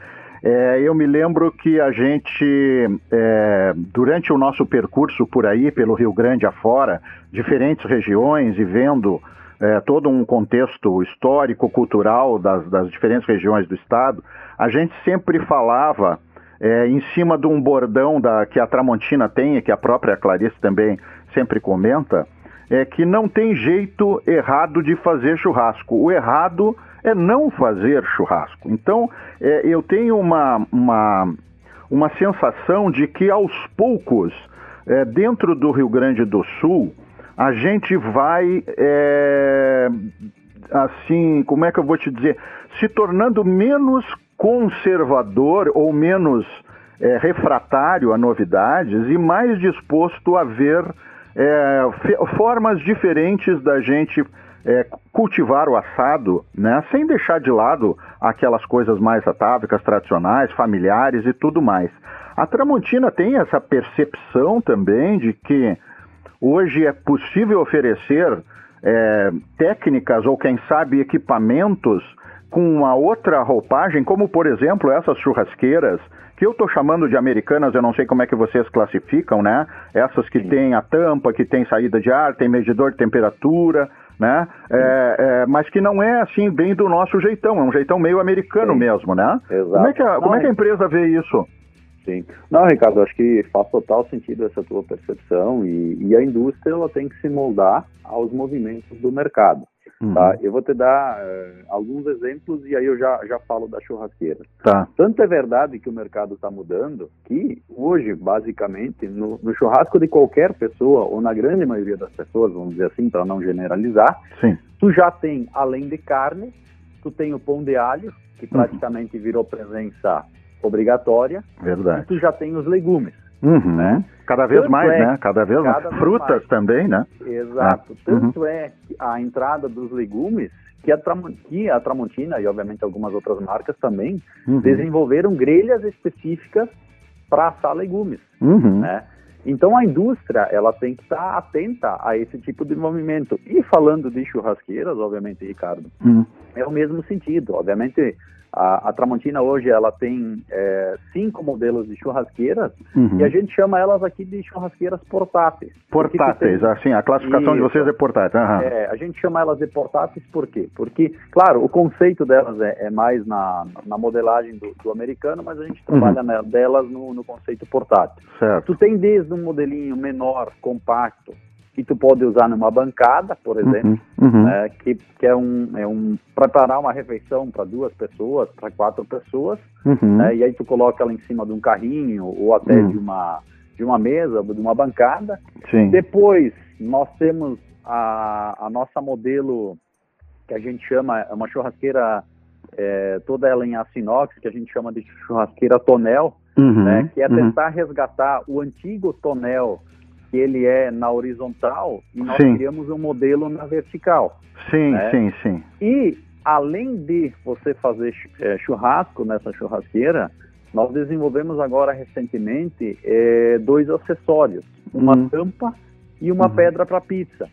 é, eu me lembro que a gente, é, durante o nosso percurso por aí, pelo Rio Grande afora, diferentes regiões e vendo é, todo um contexto histórico, cultural das, das, diferentes regiões do estado, a gente sempre falava é, em cima de um bordão da, que a Tramontina tem, e que a própria Clarice também sempre comenta, é que não tem jeito errado de fazer churrasco. O errado é não fazer churrasco. Então, é, eu tenho uma, uma, uma sensação de que aos poucos, é, dentro do Rio Grande do Sul, a gente vai, é, assim, como é que eu vou te dizer, se tornando menos conservador ou menos é, refratário a novidades e mais disposto a ver é, formas diferentes da gente é, cultivar o assado, né, sem deixar de lado aquelas coisas mais atávicas, tradicionais, familiares e tudo mais. A Tramontina tem essa percepção também de que hoje é possível oferecer é, técnicas ou, quem sabe, equipamentos com uma outra roupagem, como por exemplo essas churrasqueiras que eu estou chamando de americanas, eu não sei como é que vocês classificam, né? Essas que têm a tampa, que tem saída de ar, tem medidor de temperatura, né? É, é, mas que não é assim bem do nosso jeitão, é um jeitão meio americano Sim. mesmo, né? Exato. Como é que a, como é que a empresa vê isso? Sim. Não, Ricardo, acho que faz total sentido essa tua percepção e, e a indústria ela tem que se moldar aos movimentos do mercado. Uhum. Tá? Eu vou te dar uh, alguns exemplos e aí eu já, já falo da churrasqueira. Tá. Tanto é verdade que o mercado está mudando que hoje, basicamente, no, no, churrasco de qualquer pessoa, ou na grande maioria das pessoas, vamos dizer assim, para não generalizar, Sim. tu já tem, além de carne, tu tem o pão de alho, que uhum. praticamente uhum. virou presença obrigatória. Verdade. E tu já tem os legumes. Uhum. Né? Cada vez tanto mais, é, né? Cada vez cada mais. Frutas mais. também, né? Exato. Ah. Tanto uhum. é a entrada dos legumes que a, que a Tramontina e obviamente algumas outras marcas também uhum. desenvolveram grelhas específicas para assar legumes, uhum. né? Então a indústria ela tem que estar atenta a esse tipo de movimento. E falando de churrasqueiras, obviamente, Ricardo, uhum. é o mesmo sentido. Obviamente a, a, Tramontina hoje ela tem é, cinco modelos de churrasqueiras uhum. e a gente chama elas aqui de churrasqueiras portáteis. Portáteis, tem... assim, a classificação Isso. de vocês é portátil. Uhum. É, a gente chama elas de portáteis por quê? Porque, claro, o conceito delas é, é mais na, na modelagem do, do, americano, mas a gente trabalha uhum. delas no, no conceito portátil. Certo. Tu tem desde um modelinho menor, compacto, que tu pode usar numa bancada, por exemplo, uhum, uhum. Né, que, que é um, é um preparar uma refeição para duas pessoas, para quatro pessoas, uhum. né, e aí tu coloca ela em cima de um carrinho ou até uhum. de uma de uma mesa, de uma bancada. Sim. Depois nós temos a, a nossa modelo que a gente chama é uma churrasqueira é, toda ela em aço inox, que a gente chama de churrasqueira tonel, uhum, né, que é uhum. tentar resgatar o antigo tonel que ele é na horizontal e nós sim. criamos um modelo na vertical. Sim, né? sim, sim. E além de você fazer é, churrasco nessa churrasqueira, nós desenvolvemos agora recentemente é, dois acessórios, uma hum. tampa e uma uhum. pedra para pizza.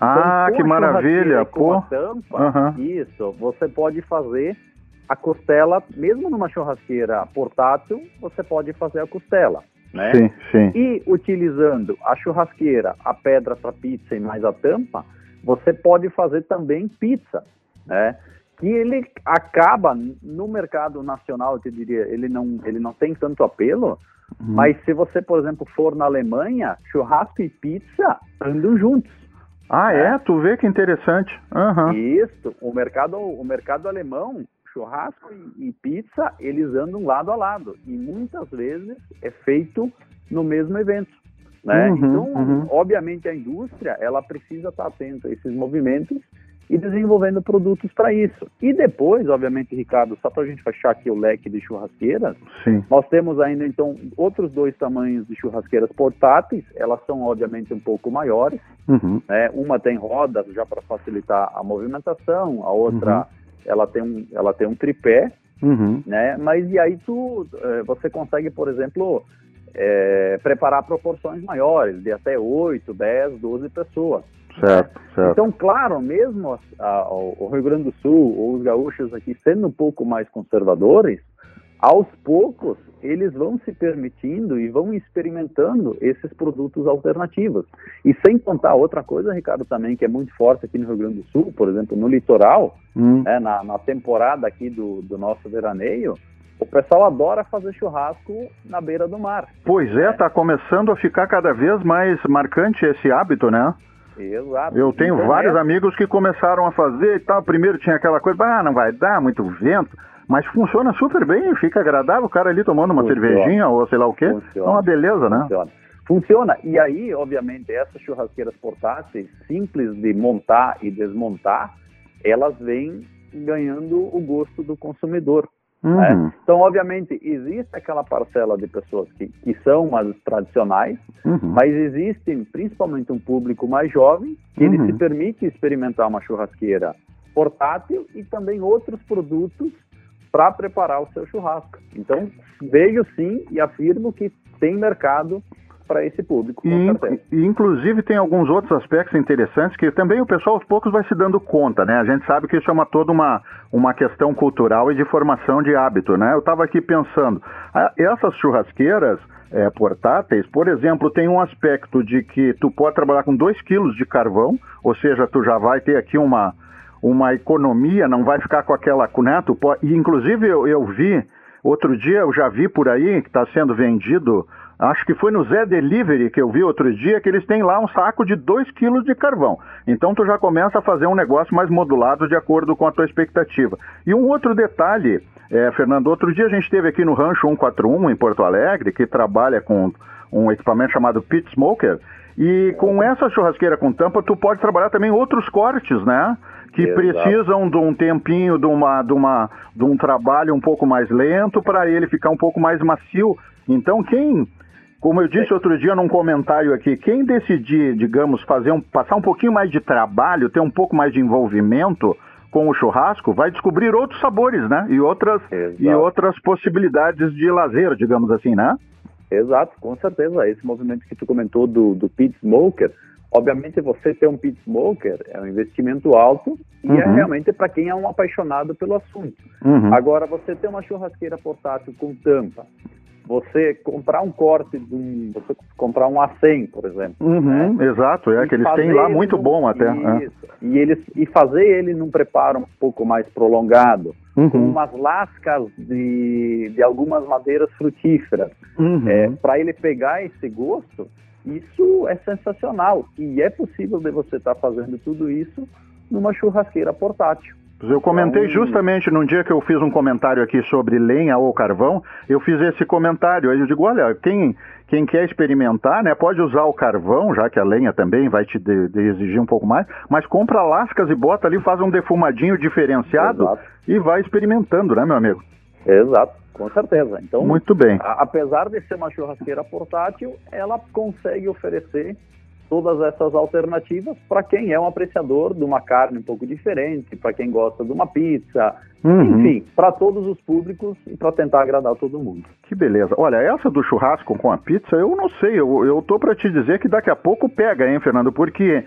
Ah, então, que maravilha! Com a tampa, uhum. isso, você pode fazer a costela, mesmo numa churrasqueira portátil, você pode fazer a costela né? Sim, sim. E utilizando a churrasqueira, a pedra para pizza e mais a tampa, você pode fazer também pizza, né? Que ele acaba no mercado nacional, eu te diria, ele não, ele não tem tanto apelo, uhum. mas se você, por exemplo, for na Alemanha, churrasco e pizza andam juntos. Ah, é? é? Tu vê que interessante. Uhum. Isso, o mercado, o mercado alemão churrasco e, e, pizza, eles andam lado a lado. E muitas vezes é feito no mesmo evento. Né? Uhum, então, uhum. obviamente, a indústria ela precisa estar atenta a esses movimentos e desenvolvendo produtos para isso. E depois, obviamente, Ricardo, só para a gente fechar aqui o leque de churrasqueiras, Sim. nós temos ainda, então, outros dois tamanhos de churrasqueiras portáteis. Elas são, obviamente, um pouco maiores. Uhum. Né? Uma tem rodas já para facilitar a movimentação, a outra uhum ela tem um, ela tem um tripé, uhum. né? Mas e aí tu, eh, você consegue, por exemplo, é, preparar proporções maiores, de até 8, 10, 12 pessoas. Certo, certo. Então, claro, mesmo a, a, o Rio Grande do Sul ou os gaúchos aqui sendo um pouco mais conservadores, aos poucos eles vão se permitindo e vão experimentando esses produtos alternativos. E sem contar outra coisa, Ricardo, também que é muito forte aqui no Rio Grande do Sul, por exemplo, no litoral, hum. né, na, na, temporada aqui do, do nosso veraneio, o pessoal adora fazer churrasco na beira do mar. Pois é, está começando a ficar cada vez mais marcante esse hábito, né? Exato. Eu tenho então, vários é... amigos que começaram a fazer e tal. Primeiro tinha aquela coisa, ah, não vai dar muito vento. Mas funciona super bem, fica agradável o cara ali tomando uma funciona. cervejinha ou sei lá o quê. Funciona. É uma beleza, né? Funciona. Funciona. E aí, obviamente, essas churrasqueiras portáteis, simples de montar e desmontar, elas vêm ganhando o gosto do consumidor. Uhum. Né? Então, obviamente, existe aquela parcela de pessoas que, que são mais tradicionais, uhum. mas existe principalmente um público mais jovem que uhum. ele se permite experimentar uma churrasqueira portátil e também outros produtos para preparar o seu churrasco. Então, vejo sim e afirmo que tem mercado para esse público. E, e, inclusive tem alguns outros aspectos interessantes que também o pessoal aos poucos vai se dando conta, né? A gente sabe que isso é uma, toda uma, uma questão cultural e de formação de hábito, né? Eu estava aqui pensando, essas churrasqueiras é, portáteis, por exemplo, tem um aspecto de que tu pode trabalhar com 2 quilos de carvão, ou seja, tu já vai ter aqui uma, uma economia, não vai ficar com aquela cuneto. E inclusive eu, eu vi, outro dia eu já vi por aí que está sendo vendido, acho que foi no Zé Delivery que eu vi outro dia, que eles têm lá um saco de 2 quilos de carvão. Então tu já começa a fazer um negócio mais modulado de acordo com a tua expectativa. E um outro detalhe, é, Fernando, outro dia a gente esteve aqui no Rancho 141 em Porto Alegre, que trabalha com um equipamento chamado Pit Smoker, e com essa churrasqueira com tampa, tu pode trabalhar também outros cortes, né? Que Exato. precisam de um tempinho, de, uma, de, uma, de um trabalho um pouco mais lento para ele ficar um pouco mais macio. Então, quem, como eu disse outro dia num comentário aqui, quem decidir, digamos, fazer um, passar um pouquinho mais de trabalho, ter um pouco mais de envolvimento com o churrasco, vai descobrir outros sabores, né? E outras, e outras possibilidades de lazer, digamos assim, né? Exato, com certeza. Esse movimento que tu comentou do, do pit smoker, obviamente você ter um pit smoker é um investimento alto e é Uhum. realmente para quem é um apaixonado pelo assunto. Uhum. Agora, você ter uma churrasqueira portátil com tampa, você comprar um corte de um, você comprar um A100, por exemplo, Uhum, Exato, é e que eles têm lá muito num- bom até. é. Isso. E eles e fazer ele num preparo um pouco mais prolongado, com Uhum. umas lascas de, de algumas madeiras frutíferas, Uhum. é, para ele pegar esse gosto, isso é sensacional. E é possível de você estar fazendo tudo isso numa churrasqueira portátil. Eu comentei Então- justamente num dia que eu fiz um comentário aqui sobre lenha ou carvão, eu fiz esse comentário. Aí eu digo, olha, quem, quem quer experimentar, né, pode usar o carvão, já que a lenha também vai te de- de exigir um pouco mais, mas compra lascas e bota ali, faz um defumadinho diferenciado Exato. e vai experimentando, né, meu amigo? Exato, com certeza. Então, Muito bem. a- apesar de ser uma churrasqueira portátil, ela consegue oferecer todas essas alternativas para quem é um apreciador de uma carne um pouco diferente, para quem gosta de uma pizza, Uhum. enfim, para todos os públicos e para tentar agradar todo mundo. Que beleza. Olha, essa do churrasco com a pizza, eu não sei. Eu, eu tô para te dizer que daqui a pouco pega, hein, Fernando? Porque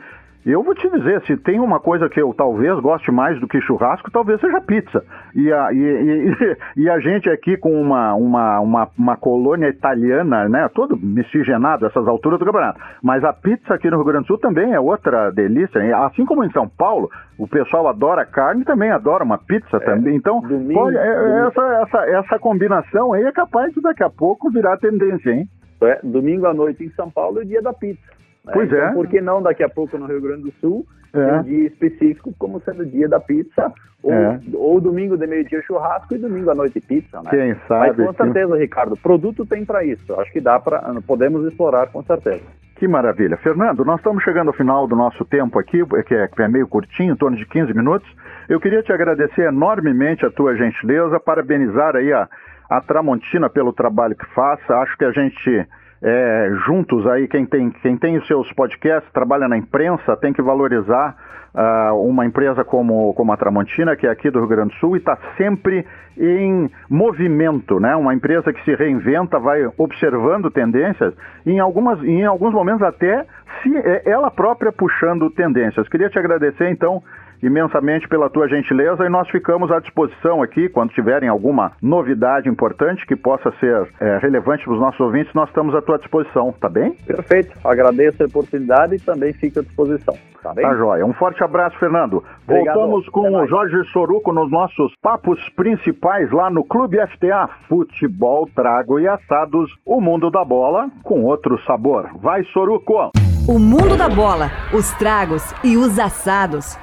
eu vou te dizer, se tem uma coisa que eu talvez goste mais do que churrasco, talvez seja pizza. E a, e, e- e a gente aqui com uma, uma, uma, uma colônia italiana, né? Todo miscigenado, essas alturas do campeonato. Mas a pizza aqui no Rio Grande do Sul também é outra delícia. Assim como em São Paulo, o pessoal adora carne e também adora uma pizza também. Então, domingo- pode- é- é essa, essa, essa combinação aí é capaz de daqui a pouco virar tendência, hein? É, domingo à noite em São Paulo é o dia da pizza. Né? Pois Então, é. Por que não daqui a pouco no Rio Grande do Sul, É. um dia específico como sendo o dia da pizza, ou, É. ou domingo de meio-dia churrasco e domingo à noite pizza, né? Quem Mas sabe? com certeza, Ricardo, produto tem para isso. Acho que dá para, podemos explorar com certeza. Que maravilha. Fernando, nós estamos chegando ao final do nosso tempo aqui, que é, que é meio curtinho, em torno de 15 minutos. Eu queria te agradecer enormemente a tua gentileza, parabenizar aí a, a Tramontina pelo trabalho que faz. Acho que a gente, é, juntos aí, quem tem, quem tem os seus podcasts, trabalha na imprensa, tem que valorizar ah, uma empresa como, como a Tramontina, que é aqui do Rio Grande do Sul, e está sempre em movimento, né? Uma empresa que se reinventa, vai observando tendências, e em, algumas, em alguns momentos até se é ela própria puxando tendências. Queria te agradecer, então, imensamente pela tua gentileza e nós ficamos à disposição aqui, quando tiverem alguma novidade importante que possa ser é, relevante para os nossos ouvintes, nós estamos à tua disposição, tá bem? Perfeito. Agradeço a oportunidade e também fico à disposição. Tá bem? Tá joia. Um forte abraço, Fernando. Obrigado. Voltamos com Até o mais. Jorge Soruco nos nossos papos principais lá no Clube FTA. Futebol, trago e assados. O mundo da bola com outro sabor. Vai, Soruco! O mundo da bola, os tragos e os assados.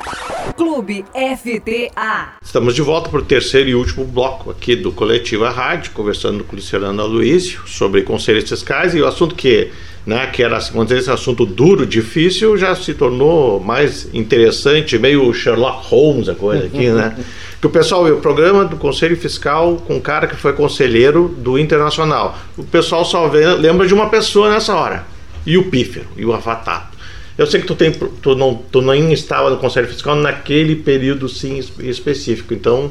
Clube FTA. Estamos de volta para o terceiro e último bloco aqui do Coletiva Rádio, conversando com o Luciano Aloysio sobre conselhos fiscais e o assunto que, né, que era vamos dizer, esse assunto duro, difícil, já se tornou mais interessante, meio Sherlock Holmes a coisa aqui, né? Que o pessoal o programa do Conselho Fiscal com um cara que foi conselheiro do Internacional. O pessoal só vê, lembra de uma pessoa nessa hora. E o pífero, e o avatato. Eu sei que tu, tem, tu, não, tu nem estava no Conselho Fiscal naquele período sim es- específico, então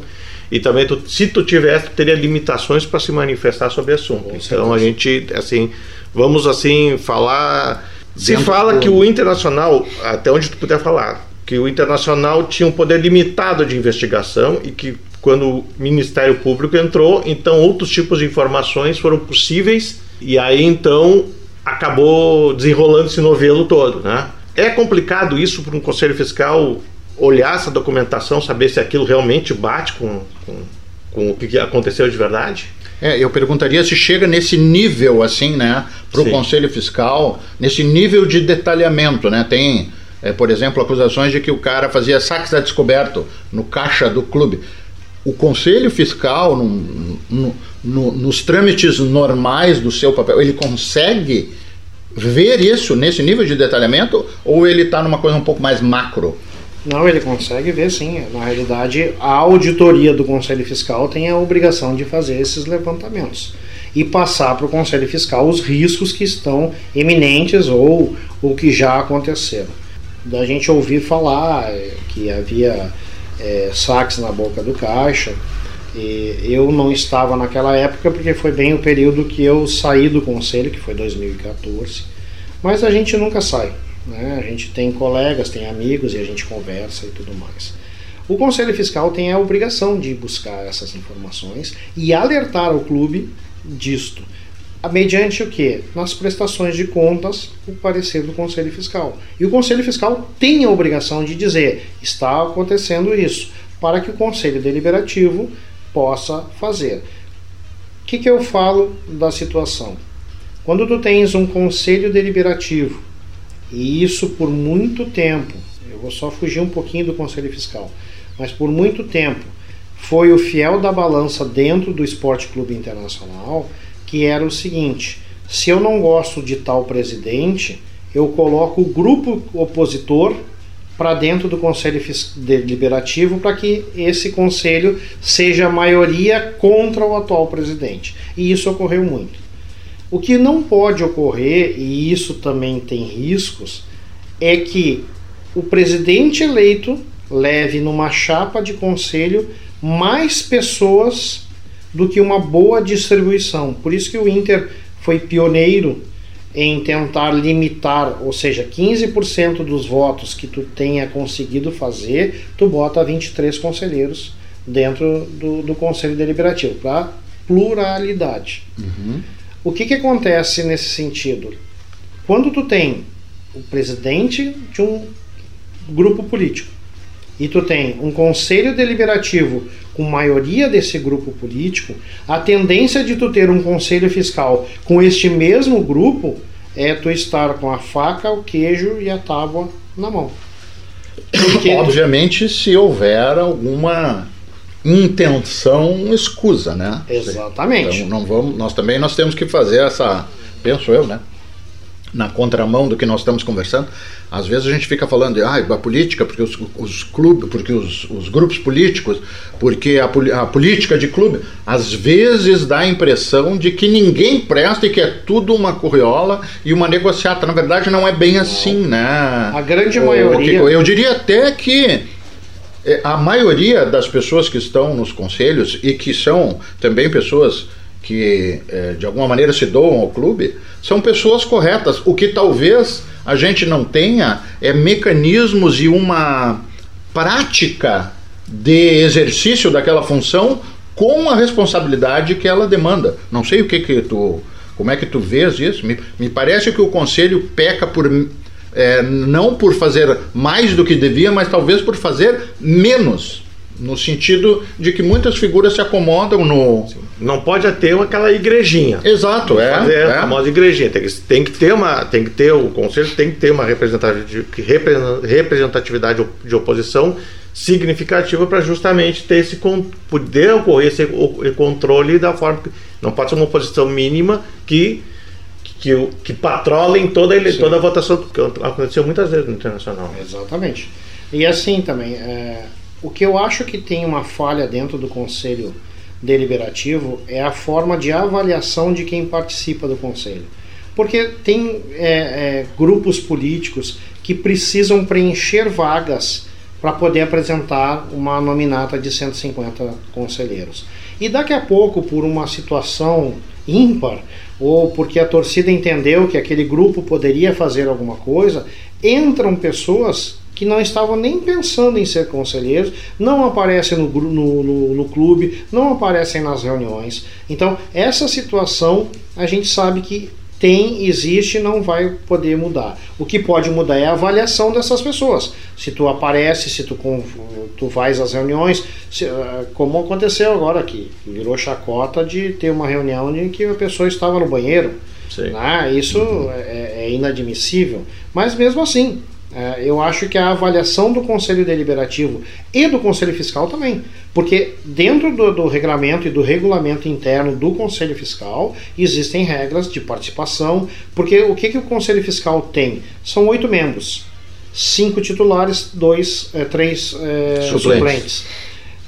e também tu, se tu tivesse tu teria limitações para se manifestar sobre o assunto. Então a gente assim vamos assim falar. Se fala do- que o internacional até onde tu puder falar que o internacional tinha um poder limitado de investigação e que quando o Ministério Público entrou, então outros tipos de informações foram possíveis e aí então acabou desenrolando esse novelo todo, né? É complicado isso para um conselho fiscal olhar essa documentação, saber se aquilo realmente bate com, com, com o que aconteceu de verdade? É, eu perguntaria se chega nesse nível, assim, né, para o. Conselho Fiscal, nesse nível de detalhamento, né? Tem, é, por exemplo, acusações de que o cara fazia saques a descoberto no caixa do clube. O Conselho Fiscal, num- no- no- nos trâmites normais do seu papel, ele consegue ver isso nesse nível de detalhamento ou ele está numa coisa um pouco mais macro? Não, ele consegue ver sim. Na realidade, a auditoria do Conselho Fiscal tem a obrigação de fazer esses levantamentos e passar para o Conselho Fiscal os riscos que estão eminentes ou o que já aconteceram. Da gente ouvir falar eh, que havia eh, saques na boca do caixa, E eu não estava naquela época porque foi bem o período que eu saí do conselho, que foi 2014. Mas a gente nunca sai. Né? A gente tem colegas, tem amigos e a gente conversa e tudo mais. O Conselho Fiscal tem a obrigação de buscar essas informações e alertar o clube disto. Mediante o que? Nas prestações de contas, o parecer do Conselho Fiscal. E o Conselho Fiscal tem a obrigação de dizer: está acontecendo isso, para que o Conselho Deliberativo possa fazer. O que, que eu falo da situação? Quando tu tens um conselho deliberativo, e isso por muito tempo, eu vou só fugir um pouquinho do conselho fiscal, mas por muito tempo foi o fiel da balança dentro do Esporte Clube Internacional, que era o seguinte: se eu não gosto de tal presidente, eu coloco o grupo opositor para dentro do Conselho Deliberativo para que esse conselho seja maioria contra o atual presidente. E isso ocorreu muito. O que não pode ocorrer, e isso também tem riscos, é que o presidente eleito leve numa chapa de conselho mais pessoas do que uma boa distribuição. Por isso que o Inter foi pioneiro em tentar limitar, ou seja, 15% dos votos que tu tenha conseguido fazer, tu bota 23 conselheiros dentro do, do Conselho Deliberativo, para pluralidade. Uhum. O que, que acontece nesse sentido? Quando tu tem o presidente de um grupo político e tu tem um conselho deliberativo com maioria desse grupo político, a tendência de tu ter um conselho fiscal com este mesmo grupo é tu estar com a faca, o queijo e a tábua na mão. Porque Obviamente, se houver alguma intenção escusa, né? Exatamente. Então, não vamos, nós também nós temos que fazer essa, penso eu, né? na contramão do que nós estamos conversando, às vezes a gente fica falando de ah, a política, porque os, os clubes, porque os, os, grupos políticos, porque a, a, política de clube, às vezes dá a impressão de que ninguém presta e que é tudo uma corriola e uma negociata. Na verdade, não é bem assim, né? A grande maioria. Eu diria até que a maioria das pessoas que estão nos conselhos e que são também pessoas que é, de alguma maneira se doam ao clube são pessoas corretas. O que talvez a gente não tenha é mecanismos e uma prática de exercício daquela função com a responsabilidade que ela demanda. Não sei o que que tu, como é que tu vês isso. Me, me parece que o conselho peca por é, não por fazer mais do que devia, mas talvez por fazer menos no sentido de que muitas figuras se acomodam no. Não pode ter aquela igrejinha. Exato, é. Fazer é. a famosa igrejinha. Tem que, tem que ter uma. Tem que ter, o conselho tem que ter uma representatividade de oposição significativa para justamente ter esse poder ocorrer esse controle da forma que não pode ser uma oposição mínima que que, que patrolem toda, ele, toda a votação que aconteceu muitas vezes no internacional. Exatamente. E assim também, é, o que eu acho que tem uma falha dentro do Conselho Deliberativo é a forma de avaliação de quem participa do Conselho. Porque tem é, é, grupos políticos que precisam preencher vagas para poder apresentar uma nominata de 150 conselheiros. E daqui a pouco, por uma situação ímpar, ou porque a torcida entendeu que aquele grupo poderia fazer alguma coisa, entram pessoas que não estavam nem pensando em ser conselheiros, não aparecem no, no, no, no clube, não aparecem nas reuniões. Então, essa situação a gente sabe que tem, existe não vai poder mudar. O que pode mudar é a avaliação dessas pessoas. Se tu aparece, se tu, tu vais às reuniões, se, ah, como aconteceu agora aqui, virou chacota de ter uma reunião em que a pessoa estava no banheiro. Né? Isso uhum. é, é inadmissível. Mas mesmo assim, é, eu acho que a avaliação do Conselho Deliberativo e do Conselho Fiscal também, porque dentro do, do, regulamento e do regulamento interno do Conselho Fiscal existem regras de participação, porque o que, que o Conselho Fiscal tem? São oito membros, cinco titulares, dois, é, três é, suplentes. suplentes.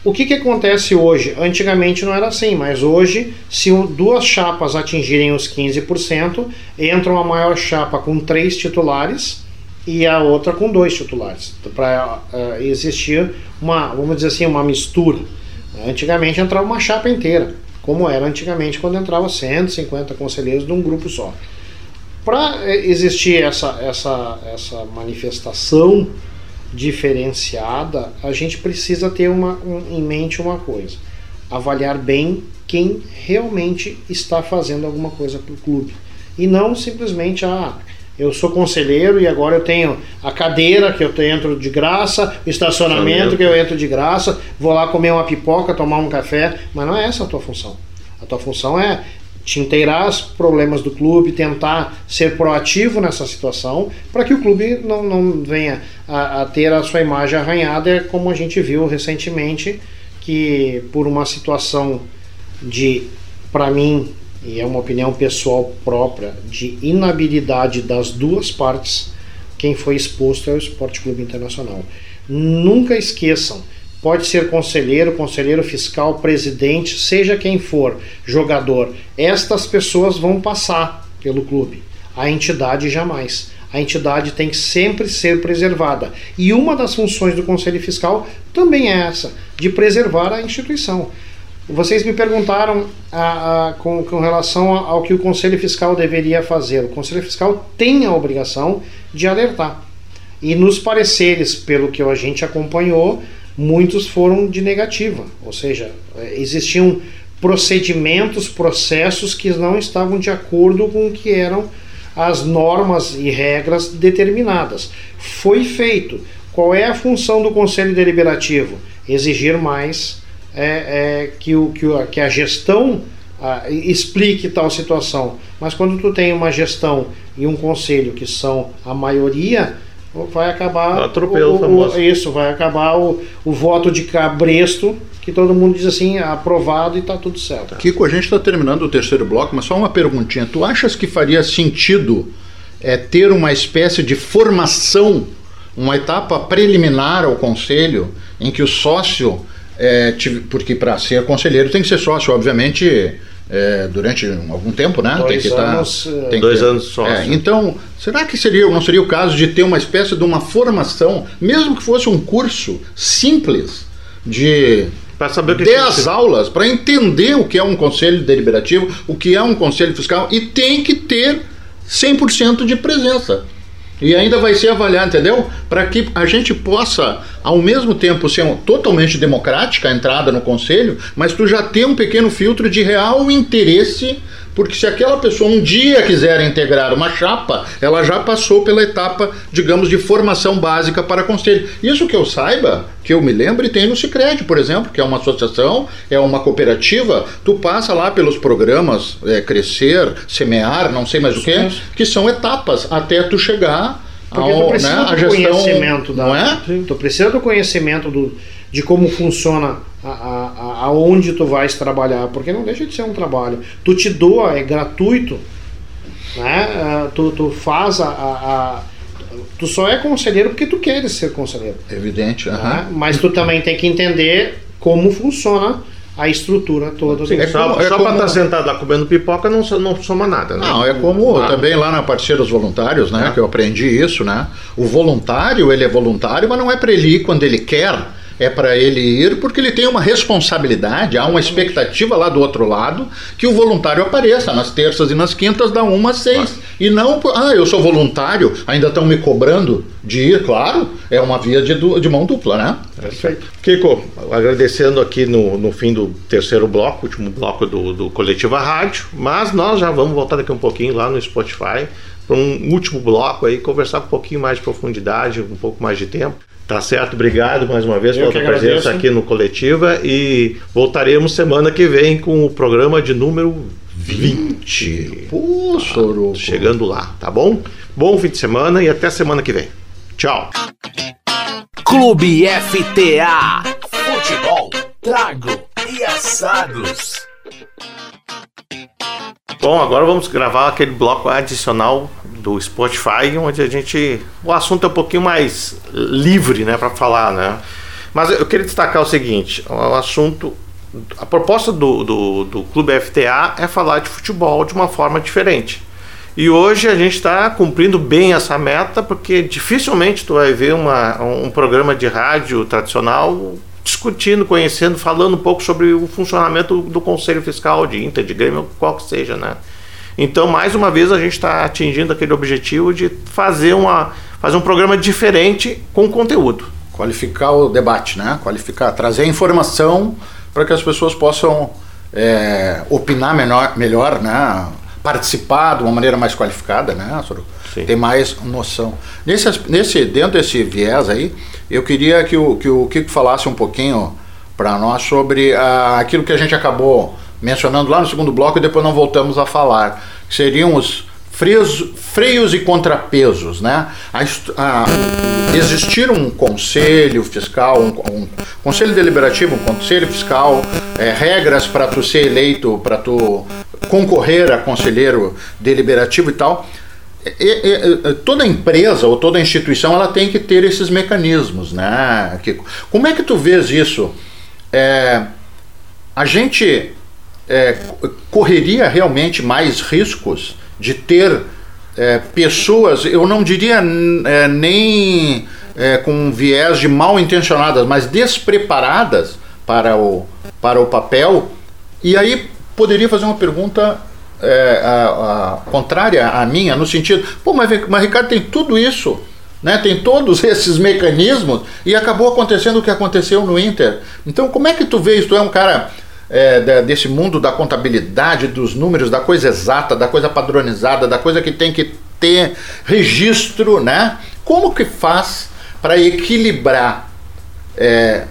O que, que acontece hoje? Antigamente não era assim, mas hoje, se duas chapas atingirem os 15%, entram a maior chapa com três titulares e a outra com dois titulares, para uh, existir uma, vamos dizer assim, uma mistura. Antigamente entrava uma chapa inteira, como era antigamente quando entrava 150 conselheiros de um grupo só. Para eh, existir essa, essa, essa manifestação diferenciada, a gente precisa ter uma, um, em mente uma coisa: avaliar bem quem realmente está fazendo alguma coisa para o clube. E não simplesmente, ah, eu sou conselheiro e agora eu tenho a cadeira que eu entro de graça, o estacionamento que eu entro de graça, vou lá comer uma pipoca, tomar um café, mas não é essa a tua função. A tua função é te inteirar os problemas do clube, tentar ser proativo nessa situação, para que o clube não, não venha a, a, ter a sua imagem arranhada, como a gente viu recentemente, que por uma situação de, para mim, e é uma opinião pessoal própria, de inabilidade das duas partes, quem foi exposto é o Esporte Clube Internacional. Nunca esqueçam, pode ser conselheiro, conselheiro fiscal, presidente, seja quem for, jogador. Estas pessoas vão passar pelo clube. A entidade jamais. A entidade tem que sempre ser preservada. E uma das funções do Conselho Fiscal também é essa, de preservar a instituição. Vocês me perguntaram a, a, com, com, relação ao que o Conselho Fiscal deveria fazer. O Conselho Fiscal tem a obrigação de alertar. E nos pareceres, pelo que a gente acompanhou, muitos foram de negativa, ou seja, é, existiam procedimentos, processos que não estavam de acordo com o que eram as normas e regras determinadas. Foi feito. Qual é a função do Conselho Deliberativo? Exigir mais é, é, que, o, que, o, que a gestão ah, explique tal situação. Mas quando tu tem uma gestão e um conselho que são a maioria, vai acabar Atropelo o, o, isso vai acabar o, o voto de cabresto que todo mundo diz assim aprovado e está tudo certo. Kiko a gente está terminando o terceiro bloco mas só uma perguntinha. Tu achas que faria sentido é, ter uma espécie de formação uma etapa preliminar ao conselho em que o sócio é, tive, porque para ser conselheiro tem que ser sócio obviamente é, durante algum tempo, né? Dois tem que tá anos, estar, tem dois que, anos só. É, então, será que seria, não seria o caso de ter uma espécie de uma formação, mesmo que fosse um curso simples de para saber o que 10 aulas para entender o que é um conselho deliberativo, o que é um conselho fiscal e tem que ter 100% de presença. E ainda vai ser avaliado, entendeu? Para que a gente possa, ao mesmo tempo, ser totalmente democrática a entrada no conselho, mas tu já ter um pequeno filtro de real interesse porque se aquela pessoa um dia quiser integrar uma chapa, ela já passou pela etapa, digamos, de formação básica para conselho. Isso que eu saiba, que eu me lembre, tem no Sicredi, por exemplo, que é uma associação, é uma cooperativa, tu passa lá pelos programas é, Crescer, Semear, não sei mais o que, que são etapas até tu chegar porque ao, tu precisa né, do gestão, conhecimento da, não é? Tu precisa do conhecimento do, de como funciona a, a, aonde tu vais trabalhar, porque não deixa de ser um trabalho. Tu te doa, é gratuito, né? Ah, tu, tu faz a, a, tu só é conselheiro porque tu queres ser conselheiro. Evidente, uh -huh. né? mas tu também tem que entender como funciona a estrutura toda. Sim, do... só, é só como... para estar sentado lá comendo pipoca não, não soma nada, né? Não, é como ah. também lá na Parceiros Voluntários, né? Ah. Que eu aprendi isso, né? O voluntário, ele é voluntário, mas não é para ele ir quando ele quer é para ele ir porque ele tem uma responsabilidade, há uma expectativa lá do outro lado que o voluntário apareça nas terças e nas quintas da 1 às 6. E não, ah, eu sou voluntário, ainda estão me cobrando de ir, claro, é uma via de, de mão dupla, né? Perfeito. Kiko, agradecendo aqui no, no fim do terceiro bloco, último bloco do, do Coletiva Rádio, mas nós já vamos voltar daqui um pouquinho lá no Spotify para um último bloco aí, conversar com um pouquinho mais de profundidade, um pouco mais de tempo. Tá certo, obrigado mais uma vez Eu pela presença aqui no Coletiva e voltaremos semana que vem com o programa de número 20. Pô, ah, chegando lá, tá bom? Bom fim de semana e até semana que vem. Tchau. Clube FTA. Futebol, trago e assados. Bom, agora vamos gravar aquele bloco adicional do Spotify, onde a gente. O assunto é um pouquinho mais livre, né, para falar, né? Mas eu queria destacar o seguinte: o assunto. A proposta do, do, do Clube FTA é falar de futebol de uma forma diferente. E hoje a gente está cumprindo bem essa meta, porque dificilmente tu vai ver uma, um programa de rádio tradicional discutindo, conhecendo, falando um pouco sobre o funcionamento do, Conselho Fiscal de Inter, de Grêmio, qual que seja, né? Então, mais uma vez, a gente está atingindo aquele objetivo de fazer, uma, fazer um programa diferente com conteúdo. Qualificar o debate, né? Qualificar, trazer informação para que as pessoas possam é, opinar menor, melhor, né? Participar de uma maneira mais qualificada, né, Soro? Ter mais noção. Nesse, nesse, dentro desse viés aí, eu queria que o, que o Kiko falasse um pouquinho para nós sobre ah, aquilo que a gente acabou mencionando lá no segundo bloco e depois não voltamos a falar, que seriam os freios, freios e contrapesos, né? A, a, existir um conselho fiscal, um, um, conselho deliberativo, um conselho fiscal, é, regras para tu ser eleito, para tu concorrer a conselheiro deliberativo e tal. E, e, toda empresa ou toda instituição ela tem que ter esses mecanismos, né? Como é que tu vês isso? É, a gente é, correria realmente mais riscos de ter é, pessoas, eu não diria é, nem é, com viés de mal intencionadas, mas despreparadas para o, para o papel. E aí poderia fazer uma pergunta é, a, a, contrária à minha, no sentido, pô, mas, mas Ricardo tem tudo isso. Né, tem todos esses mecanismos e acabou acontecendo o que aconteceu no Inter. Então, como é que tu vês? Tu é um cara é, desse mundo da contabilidade, dos números, da coisa exata, da coisa padronizada, da coisa que tem que ter registro, né? Como que faz para equilibrar é,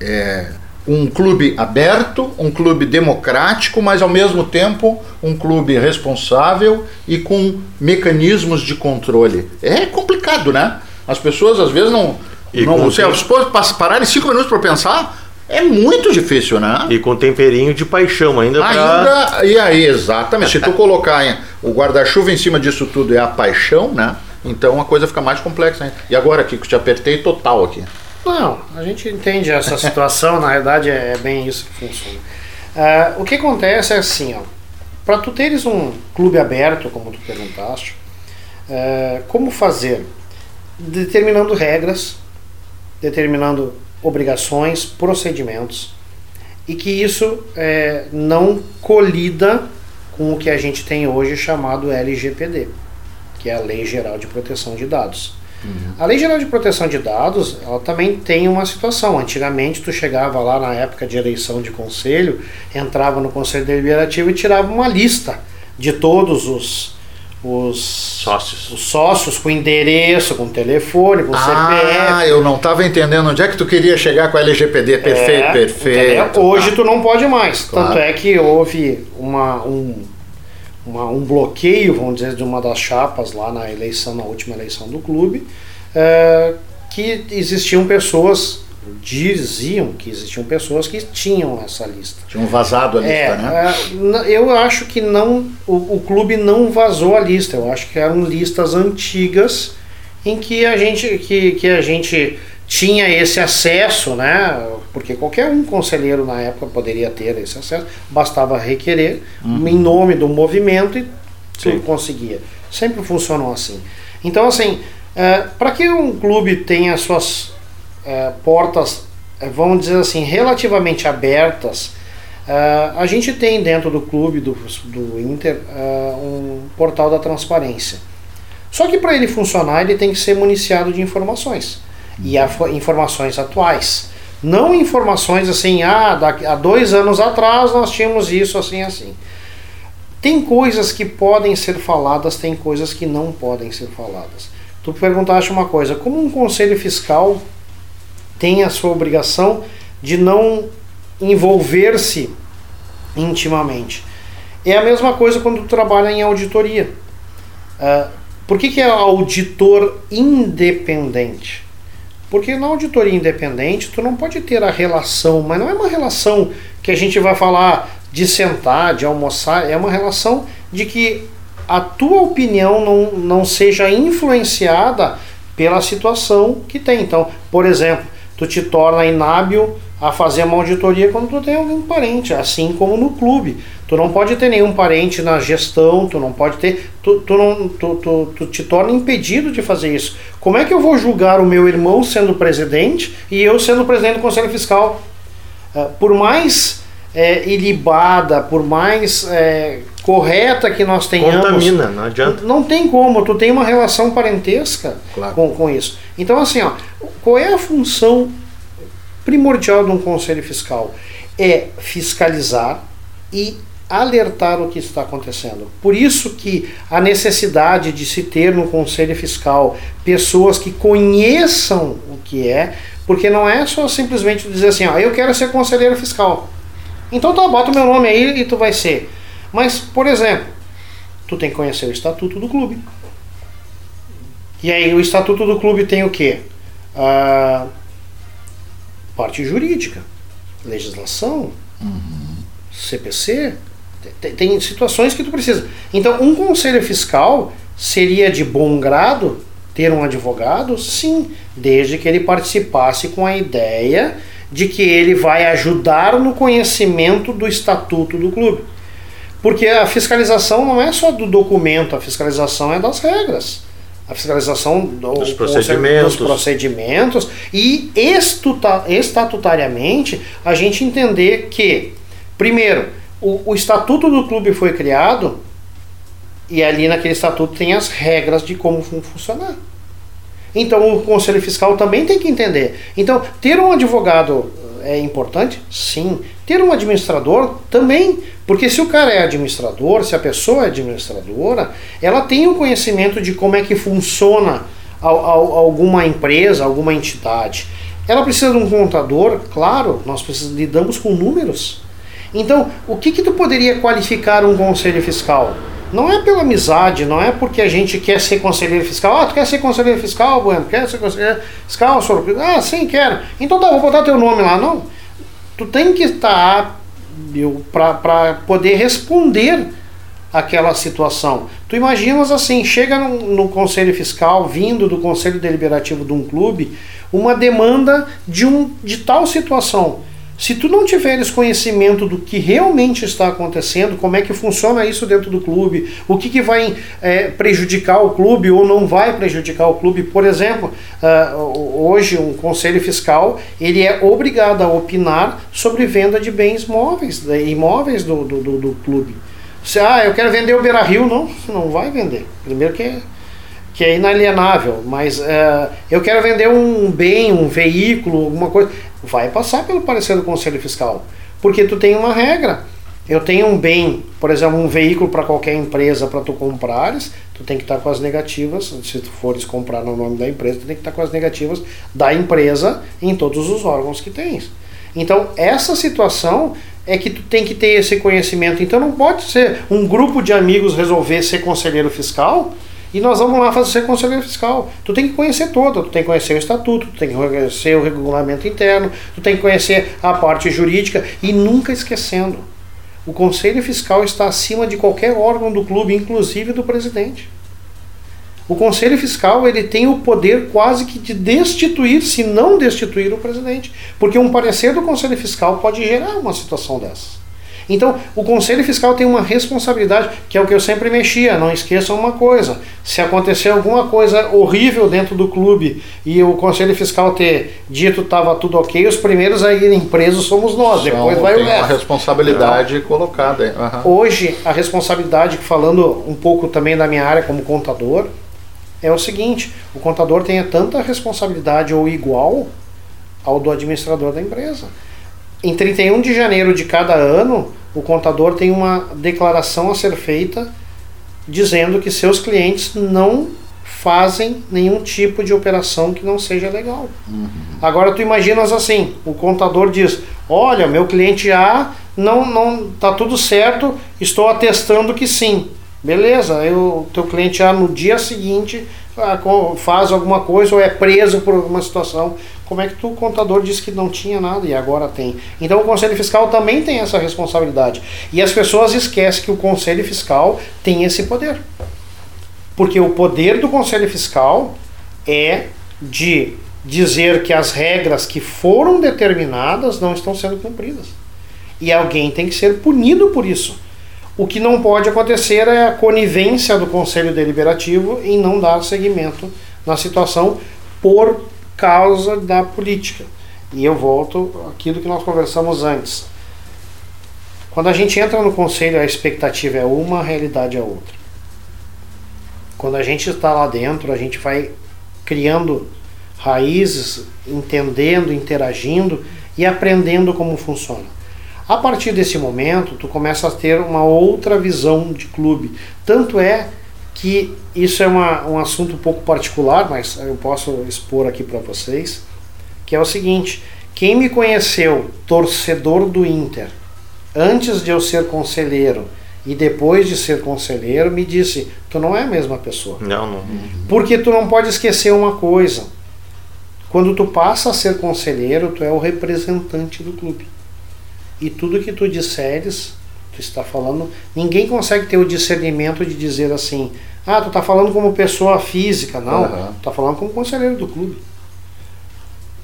é, um clube aberto, um clube democrático, mas ao mesmo tempo um clube responsável e com mecanismos de controle? É complicado, né? As pessoas às vezes não. E não se as pessoas pararem cinco minutos para pensar, é muito difícil, né? E com temperinho de paixão ainda. Ainda, pra... e aí, exatamente. Se tu colocar hein, o guarda-chuva em cima disso tudo é a paixão, né? Então a coisa fica mais complexa. Hein? E agora, Kiko, te apertei total aqui. Não, a gente entende essa situação, na realidade é, é bem isso que funciona. Uh, o que acontece é assim, ó. Para tu teres um clube aberto, como tu perguntaste, uh, como fazer? Determinando regras, determinando obrigações, procedimentos e que isso é, não colida com o que a gente tem hoje chamado LGPD, que é a Lei Geral de Proteção de Dados. Uhum. A Lei Geral de Proteção de Dados, ela também tem uma situação. Antigamente, tu chegava lá na época de eleição de conselho, entrava no conselho deliberativo e tirava uma lista de todos os os sócios. Os sócios com endereço, com telefone, com ah, CPF. Ah, eu não estava entendendo onde é que tu queria chegar com a LGPD. Perfeito, é, perfeito. Hoje tá. tu não pode mais. Claro. Tanto é que houve uma, um, uma, um bloqueio, vamos dizer, de uma das chapas lá na eleição, na última eleição do clube, é, que existiam pessoas diziam que existiam pessoas que tinham essa lista. Tinham vazado a lista, é, né? É, eu acho que não, o, o, clube não vazou a lista. Eu acho que eram listas antigas em que a gente, que, que a gente tinha esse acesso, né? Porque qualquer um conselheiro na época poderia ter esse acesso, bastava requerer uhum. em nome do movimento e tudo conseguia. Sempre funcionou assim. Então, assim, é, para que um clube tenha suas é, portas, é, vamos dizer assim, relativamente abertas, é, a gente tem dentro do clube do, do Inter é, um portal da transparência. Só que para ele funcionar, ele tem que ser municiado de informações. E informações atuais. Não informações assim, ah, há dois anos atrás nós tínhamos isso, assim, assim. Tem coisas que podem ser faladas, tem coisas que não podem ser faladas. Tu perguntaste uma coisa, como um conselho fiscal tem a sua obrigação de não envolver-se intimamente. É a mesma coisa quando trabalha em auditoria. Uh, por que, que é auditor independente? Porque na auditoria independente tu não pode ter a relação, mas não é uma relação que a gente vai falar de sentar, de almoçar, é uma relação de que a tua opinião não, não seja influenciada pela situação que tem. Então, por exemplo, tu te torna inábil a fazer uma auditoria quando tu tem algum parente, assim como no clube. Tu não pode ter nenhum parente na gestão, tu não pode ter. Tu, tu, não, tu, tu, tu te torna impedido de fazer isso. Como é que eu vou julgar o meu irmão sendo presidente e eu sendo presidente do Conselho Fiscal? Uh, por mais é, ilibada, por mais é, correta que nós tenhamos. Contamina, não adianta. Não tem como, tu tem uma relação parentesca claro. com, com isso. Então, assim, ó, qual é a função primordial de um conselho fiscal? É fiscalizar e alertar o que está acontecendo. Por isso que a necessidade de se ter no conselho fiscal pessoas que conheçam o que é, porque não é só simplesmente dizer assim, ó, eu quero ser conselheiro fiscal. Então tá, bota o meu nome aí e tu vai ser. Mas, por exemplo, tu tem que conhecer o estatuto do clube. E aí o estatuto do clube tem o quê? A parte jurídica, legislação, uhum. CPC, tem, tem, situações que tu precisa. Então, um conselho fiscal seria de bom grado ter um advogado? Sim, desde que ele participasse com a ideia de que ele vai ajudar no conhecimento do estatuto do clube. Porque a fiscalização não é só do documento, a fiscalização é das regras. A fiscalização do, dos, procedimentos. dos procedimentos e estatutariamente a gente entender que, primeiro, o, o estatuto do clube foi criado e ali naquele estatuto tem as regras de como funcionar. Então o conselho fiscal também tem que entender. Então, ter um advogado eh, é importante? Sim. Ter um administrador também. Porque se o cara é administrador, se a pessoa é administradora, ela tem o um conhecimento de como é que funciona alguma empresa, alguma entidade. Ela precisa de um contador, claro, nós precisamos, lidamos com números. Então, o que, que tu poderia qualificar um conselho fiscal? Não é pela amizade, não é porque a gente quer ser conselheiro fiscal. Ah, tu quer ser conselheiro fiscal, Bueno? Quer ser conselheiro fiscal, Soro? Ah, sim, quero. Então tá, vou botar teu nome lá. Não. Tu tem que estar para poder responder aquela situação. Tu imaginas assim, chega no, no, conselho fiscal, vindo do conselho deliberativo de um clube, uma demanda de, um, de tal situação se tu não tiveres conhecimento do que realmente está acontecendo, como é que funciona isso dentro do clube, o que, que vai é, prejudicar o clube ou não vai prejudicar o clube, por exemplo, uh, hoje um conselho fiscal ele é obrigado a opinar sobre venda de bens móveis, imóveis do, do, do, do clube. Se, ah, eu quero vender o Beira Rio, não, não vai vender. Primeiro que é que é inalienável, mas uh, eu quero vender um bem, um veículo, alguma coisa, vai passar pelo parecer do Conselho Fiscal, porque tu tem uma regra. Eu tenho um bem, por exemplo, um veículo para qualquer empresa para tu comprares, tu tem que estar tá com as negativas, se tu fores comprar no nome da empresa, tu tem que estar tá com as negativas da empresa em todos os órgãos que tens. Então, essa situação é que tu tem que ter esse conhecimento. Então não pode ser um grupo de amigos resolver ser conselheiro fiscal e nós vamos lá fazer conselheiro fiscal. Tu tem que conhecer todo, tu tem que conhecer o estatuto, tu tem que conhecer o regulamento interno, tu tem que conhecer a parte jurídica e nunca esquecendo, o conselho fiscal está acima de qualquer órgão do clube, inclusive do presidente. O conselho fiscal ele tem o poder quase que de destituir, se não destituir o presidente, porque um parecer do conselho fiscal pode gerar uma situação dessa. Então, o Conselho Fiscal tem uma responsabilidade, que é o que eu sempre mexia. Não esqueçam uma coisa: se acontecer alguma coisa horrível dentro do clube e o Conselho Fiscal ter dito estava tudo ok, os primeiros a irem presos somos nós. depois vai tem o resto. uma responsabilidade Não. colocada. Uhum. Hoje, a responsabilidade, falando um pouco também da minha área como contador, é o seguinte: o contador tem tanta responsabilidade ou igual ao do administrador da empresa em 31 de janeiro de cada ano, o contador tem uma declaração a ser feita dizendo que seus clientes não fazem nenhum tipo de operação que não seja legal. Uhum. Agora tu imaginas assim, o contador diz: "Olha, meu cliente A não não tá tudo certo, estou atestando que sim". Beleza, o teu cliente A no dia seguinte faz alguma coisa ou é preso por alguma situação como é que tu, o contador, disse que não tinha nada e agora tem? Então o Conselho Fiscal também tem essa responsabilidade. E as pessoas esquecem que o Conselho Fiscal tem esse poder. Porque o poder do Conselho Fiscal é de dizer que as regras que foram determinadas não estão sendo cumpridas. E alguém tem que ser punido por isso. O que não pode acontecer é a conivência do Conselho Deliberativo em não dar seguimento na situação por causa da política. E eu volto àquilo que nós conversamos antes. Quando a gente entra no conselho, a expectativa é uma, a realidade é outra. Quando a gente está lá dentro, a gente vai criando raízes, entendendo, interagindo e aprendendo como funciona. A partir desse momento, tu começa a ter uma outra visão de clube. Tanto é que isso é uma, um assunto um pouco particular, mas eu posso expor aqui para vocês, que é o seguinte: quem me conheceu torcedor do Inter antes de eu ser conselheiro e depois de ser conselheiro me disse: tu não é a mesma pessoa. Não, não. Porque tu não pode esquecer uma coisa. Quando tu passa a ser conselheiro, tu é o representante do clube. E tudo que tu disseres, tu está falando, ninguém consegue ter o discernimento de dizer assim: "Ah, tu está falando como pessoa física". Não, uhum. tu está falando como conselheiro do clube.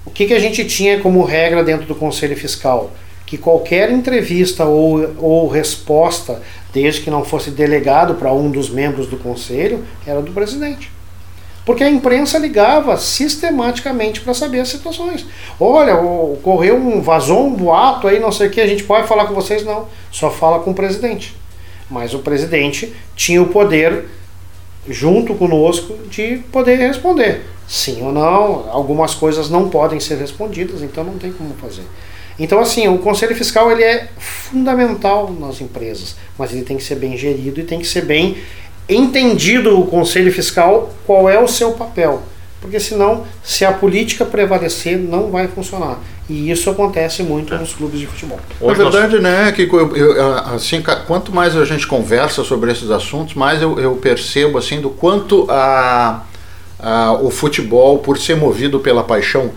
O que que a gente tinha como regra dentro do conselho fiscal? que qualquer entrevista ou, ou resposta, desde que não fosse delegado para um dos membros do conselho, era do presidente. Porque a imprensa ligava sistematicamente para saber as situações. Olha, ocorreu um, vazou um boato aí, não sei o que, a gente pode falar com vocês? Não, só fala com o presidente. Mas o presidente tinha o poder, junto conosco, de poder responder. Sim ou não, algumas coisas não podem ser respondidas, então não tem como fazer. Então, assim, o conselho fiscal ele é fundamental nas empresas, mas ele tem que ser bem gerido e tem que ser bem entendido o conselho fiscal qual é o seu papel. Porque senão, se a política prevalecer, não vai funcionar. E isso acontece muito nos clubes de futebol. Na verdade, né, que eu, eu, assim, quanto mais a gente conversa sobre esses assuntos, mais eu, eu percebo assim do quanto a, a, o futebol, por ser movido pela paixão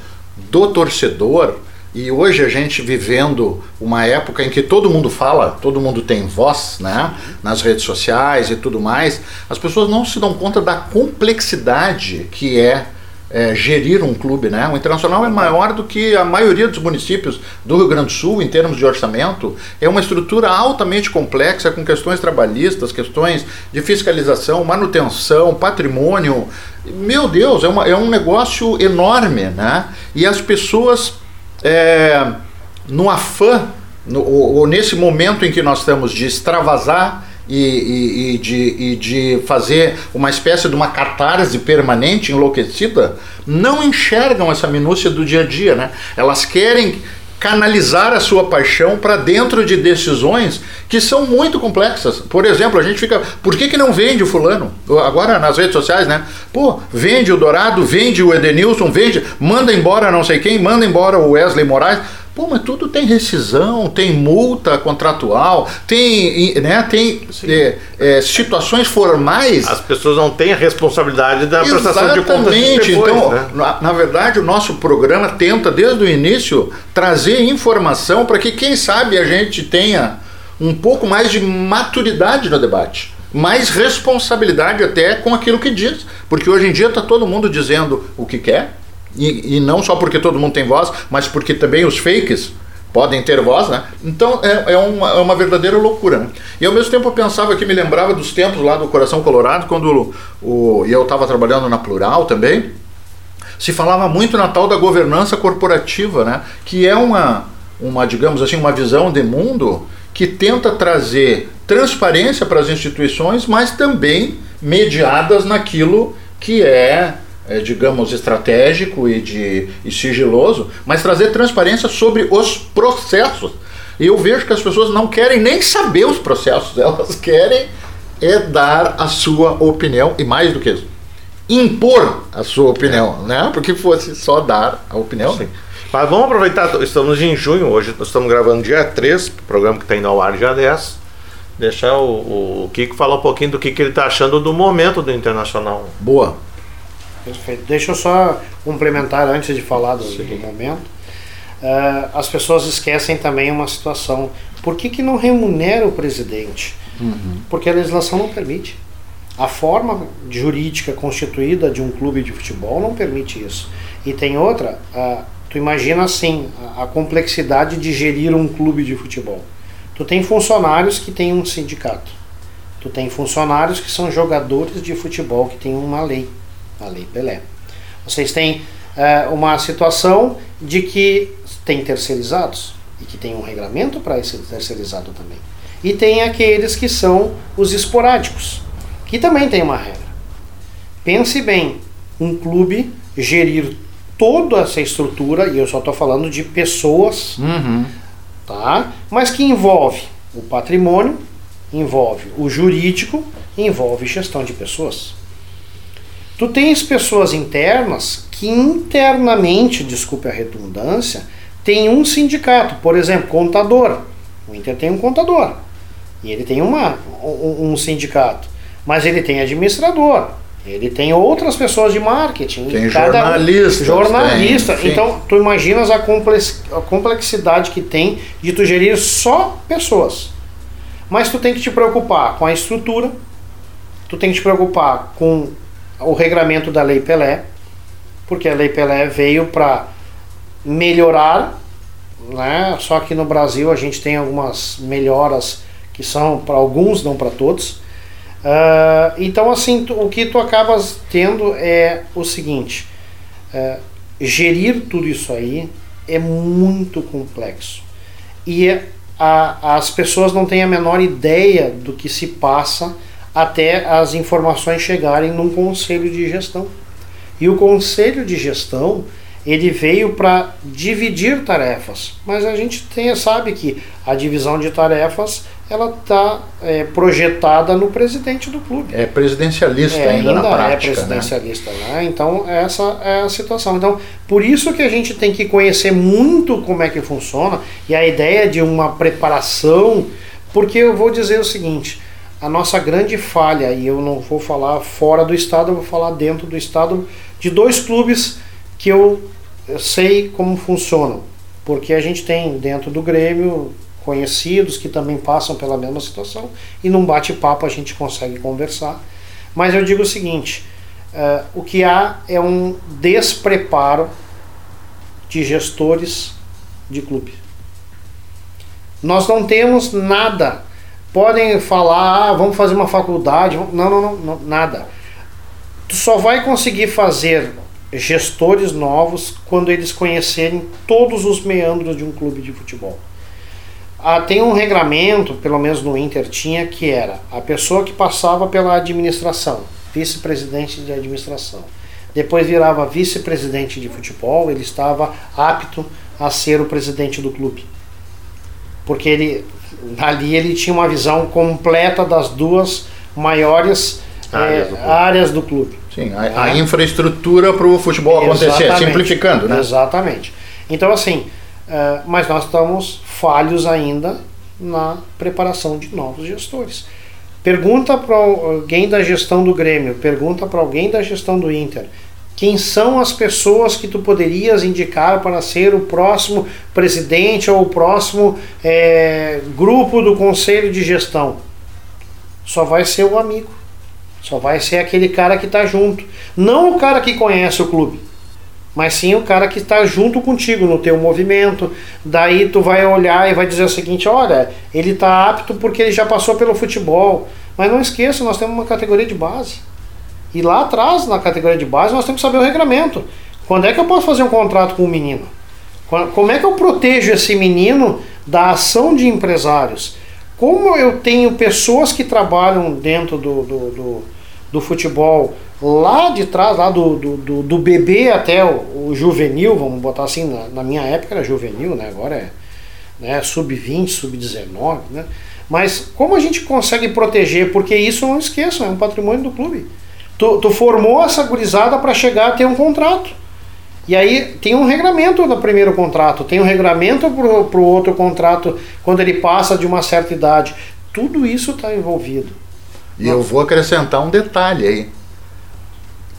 do torcedor, e hoje a gente vivendo uma época em que todo mundo fala, todo mundo tem voz, né? Nas redes sociais e tudo mais, as pessoas não se dão conta da complexidade que é, é gerir um clube, né? O Internacional é maior do que a maioria dos municípios do Rio Grande do Sul em termos de orçamento. É uma estrutura altamente complexa com questões trabalhistas, questões de fiscalização, manutenção, patrimônio. Meu Deus, é, uma, é um negócio enorme, né? E as pessoas é, no afã, no, ou, nesse momento em que nós estamos de extravasar e, e, e, de, e de fazer uma espécie de uma catarse permanente, enlouquecida, não enxergam essa minúcia do dia a dia. Né? Elas querem canalizar a sua paixão para dentro de decisões que são muito complexas. Por exemplo, a gente fica, por que, que não vende o fulano? Agora nas redes sociais, né? Pô, vende o Dourado, vende o Edenilson, vende, manda embora não sei quem, manda embora o Wesley Moraes. Pô, mas tudo tem rescisão, tem multa contratual, tem, né, tem é, é, situações formais. As pessoas não têm a responsabilidade da Exatamente. prestação de contas depois, Então, né? na, na, verdade, o nosso programa tenta, desde o início, trazer informação para que, quem sabe, a gente tenha um pouco mais de maturidade no debate. Mais responsabilidade até com aquilo que diz. Porque hoje em dia está todo mundo dizendo o que quer, e, e não só porque todo mundo tem voz, mas porque também os fakes podem ter voz, né? Então é, é, uma, é uma verdadeira loucura. Né? E ao mesmo tempo eu pensava que me lembrava dos tempos lá do Coração Colorado, quando o, e eu estava trabalhando na Plural também, se falava muito na tal da governança corporativa, né? Que é uma, uma digamos assim, uma visão de mundo que tenta trazer transparência para as instituições, mas também mediadas naquilo que é é, digamos, estratégico e, de, e sigiloso, mas trazer transparência sobre os processos. E eu vejo que as pessoas não querem nem saber os processos, elas querem é dar a sua opinião e mais do que isso, impor a sua opinião, né? Porque fosse só dar a opinião. Sim. Mas vamos aproveitar, estamos em junho, hoje nós estamos gravando dia 3, programa que está indo ao ar dia 10. Deixar o, o Kiko falar um pouquinho do que, que ele está achando do momento do Internacional. Boa. Perfeito. Deixa eu só complementar antes de falar do, do momento. Uh, as pessoas esquecem também uma situação. Por que, que não remunera o presidente? Uhum. Porque a legislação não permite. A forma jurídica constituída de um clube de futebol não permite isso. E tem outra, uh, tu imagina assim, a, a complexidade de gerir um clube de futebol. Tu tem funcionários que têm um sindicato. Tu tem funcionários que são jogadores de futebol que tem uma lei, a Lei Pelé. Vocês têm uh, uma situação de que tem terceirizados e que tem um regulamento para esse terceirizado também. E tem aqueles que são os esporádicos, que também tem uma regra. Pense bem, um clube gerir toda essa estrutura, e eu só estou falando de pessoas, uhum. tá? mas que envolve o patrimônio, envolve o jurídico, envolve gestão de pessoas. Tu tens pessoas internas que internamente, desculpe a redundância, tem um sindicato, por exemplo, contador. O Inter tem um contador. E ele tem uma, um, um sindicato. Mas ele tem administrador. Ele tem outras pessoas de marketing. Tem jornalista. Jornalista. Tem, então, tu imaginas a complexidade que tem de tu gerir só pessoas. Mas tu tem que te preocupar com a estrutura, tu tem que te preocupar com o regramento da Lei Pelé, porque a Lei Pelé veio para melhorar, né? Só que no Brasil a gente tem algumas melhoras que são para alguns, não para todos. Uh, então, assim, tu, o que tu acabas tendo é o seguinte: uh, gerir tudo isso aí é muito complexo. E a, as pessoas não têm a menor ideia do que se passa até as informações chegarem num conselho de gestão. E o conselho de gestão ele veio para dividir tarefas, mas a gente tem, sabe que a divisão de tarefas ela está é, projetada no presidente do clube. É presidencialista é, ainda, ainda na é prática. É presidencialista, né? né? Então essa é a situação. Então por isso que a gente tem que conhecer muito como é que funciona e a ideia de uma preparação, porque eu vou dizer o seguinte. A nossa grande falha, e eu não vou falar fora do estado, eu vou falar dentro do estado, de dois clubes que eu, eu sei como funcionam. Porque a gente tem dentro do Grêmio conhecidos que também passam pela mesma situação e num bate-papo a gente consegue conversar. Mas eu digo o seguinte: uh, o que há é um despreparo de gestores de clube. Nós não temos nada. Podem falar, ah, vamos fazer uma faculdade. Não, não, não, não, nada. Tu só vai conseguir fazer gestores novos quando eles conhecerem todos os meandros de um clube de futebol. Ah, tem um regramento, pelo menos no Inter tinha, que era a pessoa que passava pela administração, vice-presidente de administração. Depois virava vice-presidente de futebol, ele estava apto a ser o presidente do clube. Porque ele ali ele tinha uma visão completa das duas maiores áreas, é, do, clube. Áreas do clube. Sim, a, a é. infraestrutura para o futebol acontecer, Exatamente. simplificando, né? Exatamente. Então, assim, uh, mas nós estamos falhos ainda na preparação de novos gestores. Pergunta para alguém da gestão do Grêmio, pergunta para alguém da gestão do Inter. Quem são as pessoas que tu poderias indicar para ser o próximo presidente ou o próximo é, grupo do conselho de gestão? Só vai ser o amigo. Só vai ser aquele cara que está junto. Não o cara que conhece o clube, mas sim o cara que está junto contigo no teu movimento. Daí tu vai olhar e vai dizer o seguinte: olha, ele está apto porque ele já passou pelo futebol. Mas não esqueça, nós temos uma categoria de base. E lá atrás, na categoria de base, nós temos que saber o regramento. Quando é que eu posso fazer um contrato com um menino? Como é que eu protejo esse menino da ação de empresários? como eu tenho pessoas que trabalham dentro do, do, do, do futebol lá de trás, lá do, do, do, do bebê até o, o, juvenil, vamos botar assim, na, na, minha época era juvenil, né? agora é né, sub-20, sub-19, né? Mas como a gente consegue proteger? Porque isso não esqueçam, é um patrimônio do clube. Tu, tu formou essa gurizada para chegar a ter um contrato. E aí tem um regulamento no primeiro contrato, tem um regulamento para o outro contrato quando ele passa de uma certa idade. Tudo isso está envolvido. E eu vou acrescentar um detalhe aí.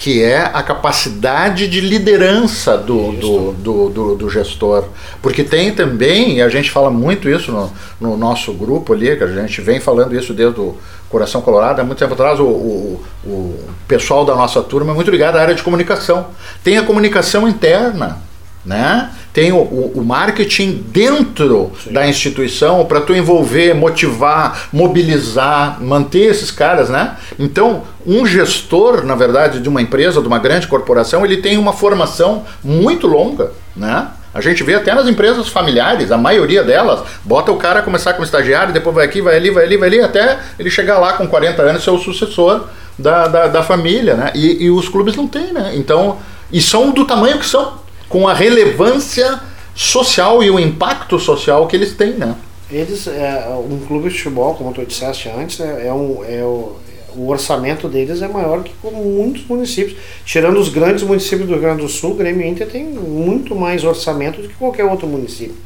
Que é a capacidade de liderança do, do, do, do, do gestor. Porque tem também, e a gente fala muito isso no, no nosso grupo ali, que a gente vem falando isso desde o Coração Colorado, há muito tempo atrás, o, o, o pessoal da nossa turma é muito ligado à área de comunicação. Tem a comunicação interna, né? Tem o, o, marketing dentro Sim. da instituição para tu envolver, motivar, mobilizar, manter esses caras, né? Então, um gestor, na verdade, de uma empresa, de uma grande corporação, ele tem uma formação muito longa, né? A gente vê até nas empresas familiares, a maioria delas, bota o cara a começar como estagiário, depois vai aqui, vai ali, vai ali, vai ali, até ele chegar lá com 40 anos e ser o sucessor da, da, da família, né? E, e os clubes não têm, né? Então, e são do tamanho que são com a relevância social e o impacto social que eles têm, né? Eles, é, um clube de futebol, como tu disseste antes, é, é um, é o, o orçamento deles é maior que como muitos municípios. Tirando os grandes municípios do Rio Grande do Sul, o Grêmio Inter tem muito mais orçamento do que qualquer outro município.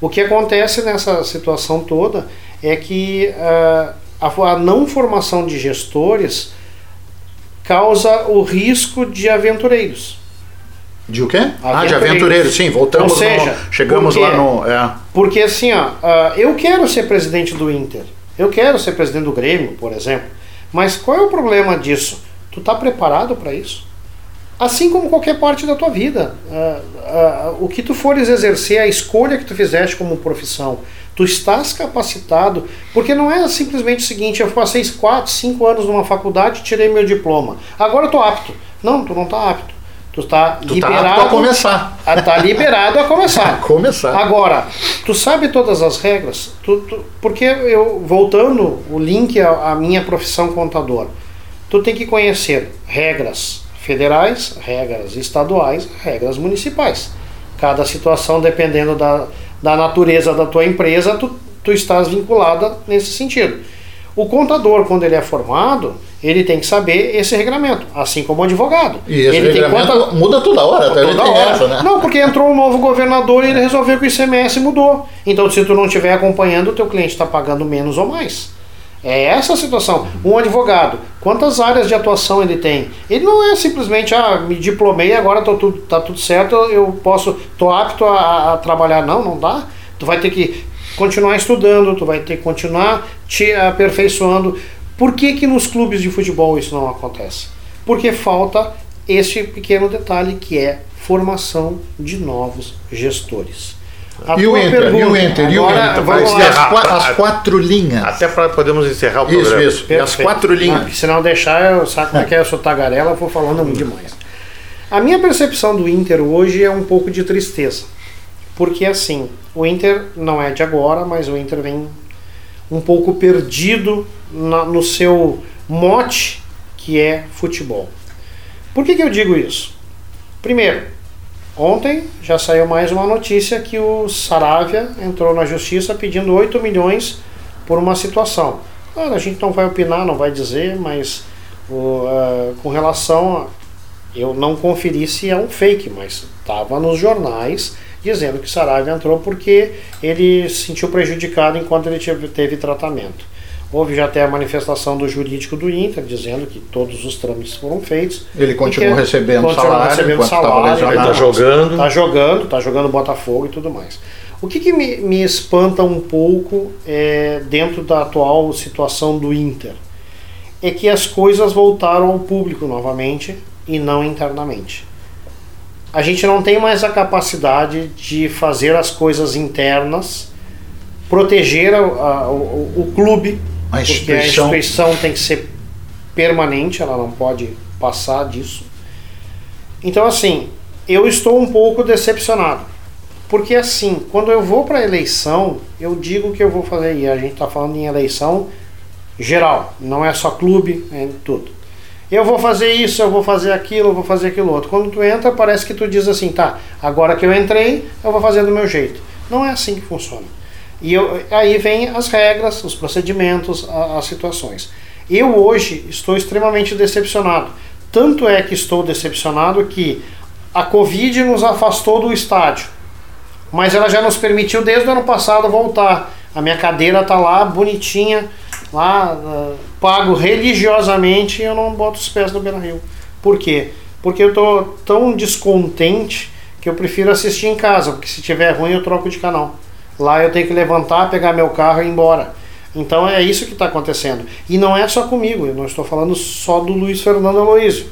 O que acontece nessa situação toda é que uh, a, a não formação de gestores causa o risco de aventureiros. De o quê? Ah, de aventureiro, sim, voltamos, Ou seja, no, chegamos porque, lá no... É. Porque assim, ó, uh, eu quero ser presidente do Inter, eu quero ser presidente do Grêmio, por exemplo, mas qual é o problema disso? Tu tá preparado para isso? Assim como qualquer parte da tua vida. Uh, uh, o que tu fores exercer, a escolha que tu fizeste como profissão, tu estás capacitado, porque não é simplesmente o seguinte, eu passei 4, 5 anos numa faculdade e tirei meu diploma, agora eu tô apto. Não, tu não tá apto Tu está tu tá liberado tá a começar. A, tá liberado a começar. a começar. Agora, tu sabe todas as regras? Tu, tu, porque eu, voltando o link à, à minha profissão contador, tu tem que conhecer regras federais, regras estaduais, regras municipais. Cada situação, dependendo da, da natureza da tua empresa, tu, tu estás vinculada nesse sentido. O contador, quando ele é formado, ele tem que saber esse regulamento, assim como o advogado. E esse ele tem quanto... muda toda hora, até toda hora. Essa, né? Não, porque entrou um novo governador e ele resolveu que o ICMS mudou. Então, se tu não estiver acompanhando, o teu cliente está pagando menos ou mais. É essa a situação. Um advogado, quantas áreas de atuação ele tem? Ele não é simplesmente, ah, me diplomei, agora tô tudo, tá tudo certo, eu posso, tô apto a, a trabalhar. Não, não dá. Tu vai ter que continuar estudando, tu vai ter que continuar te aperfeiçoando. Por que, que nos clubes de futebol isso não acontece? Porque falta esse pequeno detalhe que é formação de novos gestores. A e o Inter, pergunta, e o Inter, e o Inter. Vamos lá. As, quatro, as quatro linhas. Até para podemos encerrar o programa. Isso, isso. As quatro linhas. Ah, se não deixar, eu saco como é que é, eu sou tagarela, eu vou falando muito demais. A minha percepção do Inter hoje é um pouco de tristeza. Porque assim, o Inter não é de agora, mas o Inter vem um pouco perdido na, no seu mote que é futebol. Por que, que eu digo isso? Primeiro, ontem já saiu mais uma notícia que o Saravia entrou na justiça pedindo 8 milhões por uma situação. Claro, a gente não vai opinar, não vai dizer, mas uh, com relação a. Eu não conferi se é um fake, mas estava nos jornais dizendo que Saravia entrou porque ele se sentiu prejudicado enquanto ele teve, teve tratamento. Houve já até a manifestação do jurídico do Inter dizendo que todos os trâmites foram feitos. Ele continuou recebendo continuou salário, recebendo salário, ele está jogando. Está jogando, está jogando Botafogo e tudo mais. O que, que me, me, espanta um pouco é, dentro da atual situação do Inter é que as coisas voltaram ao público novamente e não internamente a gente não tem mais a capacidade de fazer as coisas internas, proteger a, a, o, o, clube, a porque a instituição tem que ser permanente, ela não pode passar disso. Então, assim, eu estou um pouco decepcionado. Porque, assim, quando eu vou para a eleição, eu digo que eu vou fazer, e a gente está falando em eleição geral, não é só clube, é tudo eu vou fazer isso, eu vou fazer aquilo, eu vou fazer aquilo outro. Quando tu entra, parece que tu diz assim, tá, agora que eu entrei, eu vou fazer do meu jeito. Não é assim que funciona. E eu, aí vem as regras, os procedimentos, a, as situações. Eu hoje estou extremamente decepcionado. Tanto é que estou decepcionado que a Covid nos afastou do estádio. Mas ela já nos permitiu desde o ano passado voltar. A minha cadeira está lá, bonitinha lá, uh, pago religiosamente e eu não boto os pés no Beira Rio. Por quê? Porque eu tô tão descontente que eu prefiro assistir em casa, porque se tiver ruim eu troco de canal. Lá eu tenho que levantar, pegar meu carro e ir embora. Então é isso que está acontecendo. E não é só comigo, eu não estou falando só do Luiz Fernando Aloysio,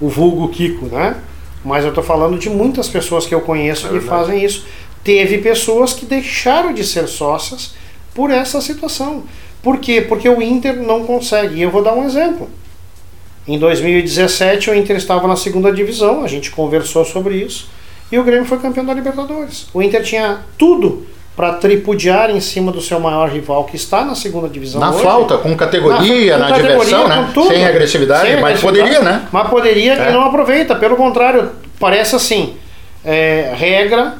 o vulgo Kiko, né? Mas eu estou falando de muitas pessoas que eu conheço é que fazem isso. Teve pessoas que deixaram de ser sócias por essa situação. Por quê? Porque o Inter não consegue. E eu vou dar um exemplo. Em 2017 o Inter estava na segunda divisão, a gente conversou sobre isso, e o Grêmio foi campeão da Libertadores. O Inter tinha tudo para tripudiar em cima do seu maior rival que está na segunda divisão. Na hoje. falta, com categoria, na, com na categoria, diversão, né? Tudo. Sem agressividade, Sem mas agressividade. poderia, né? Mas poderia é. e não aproveita. Pelo contrário, parece assim: é, regra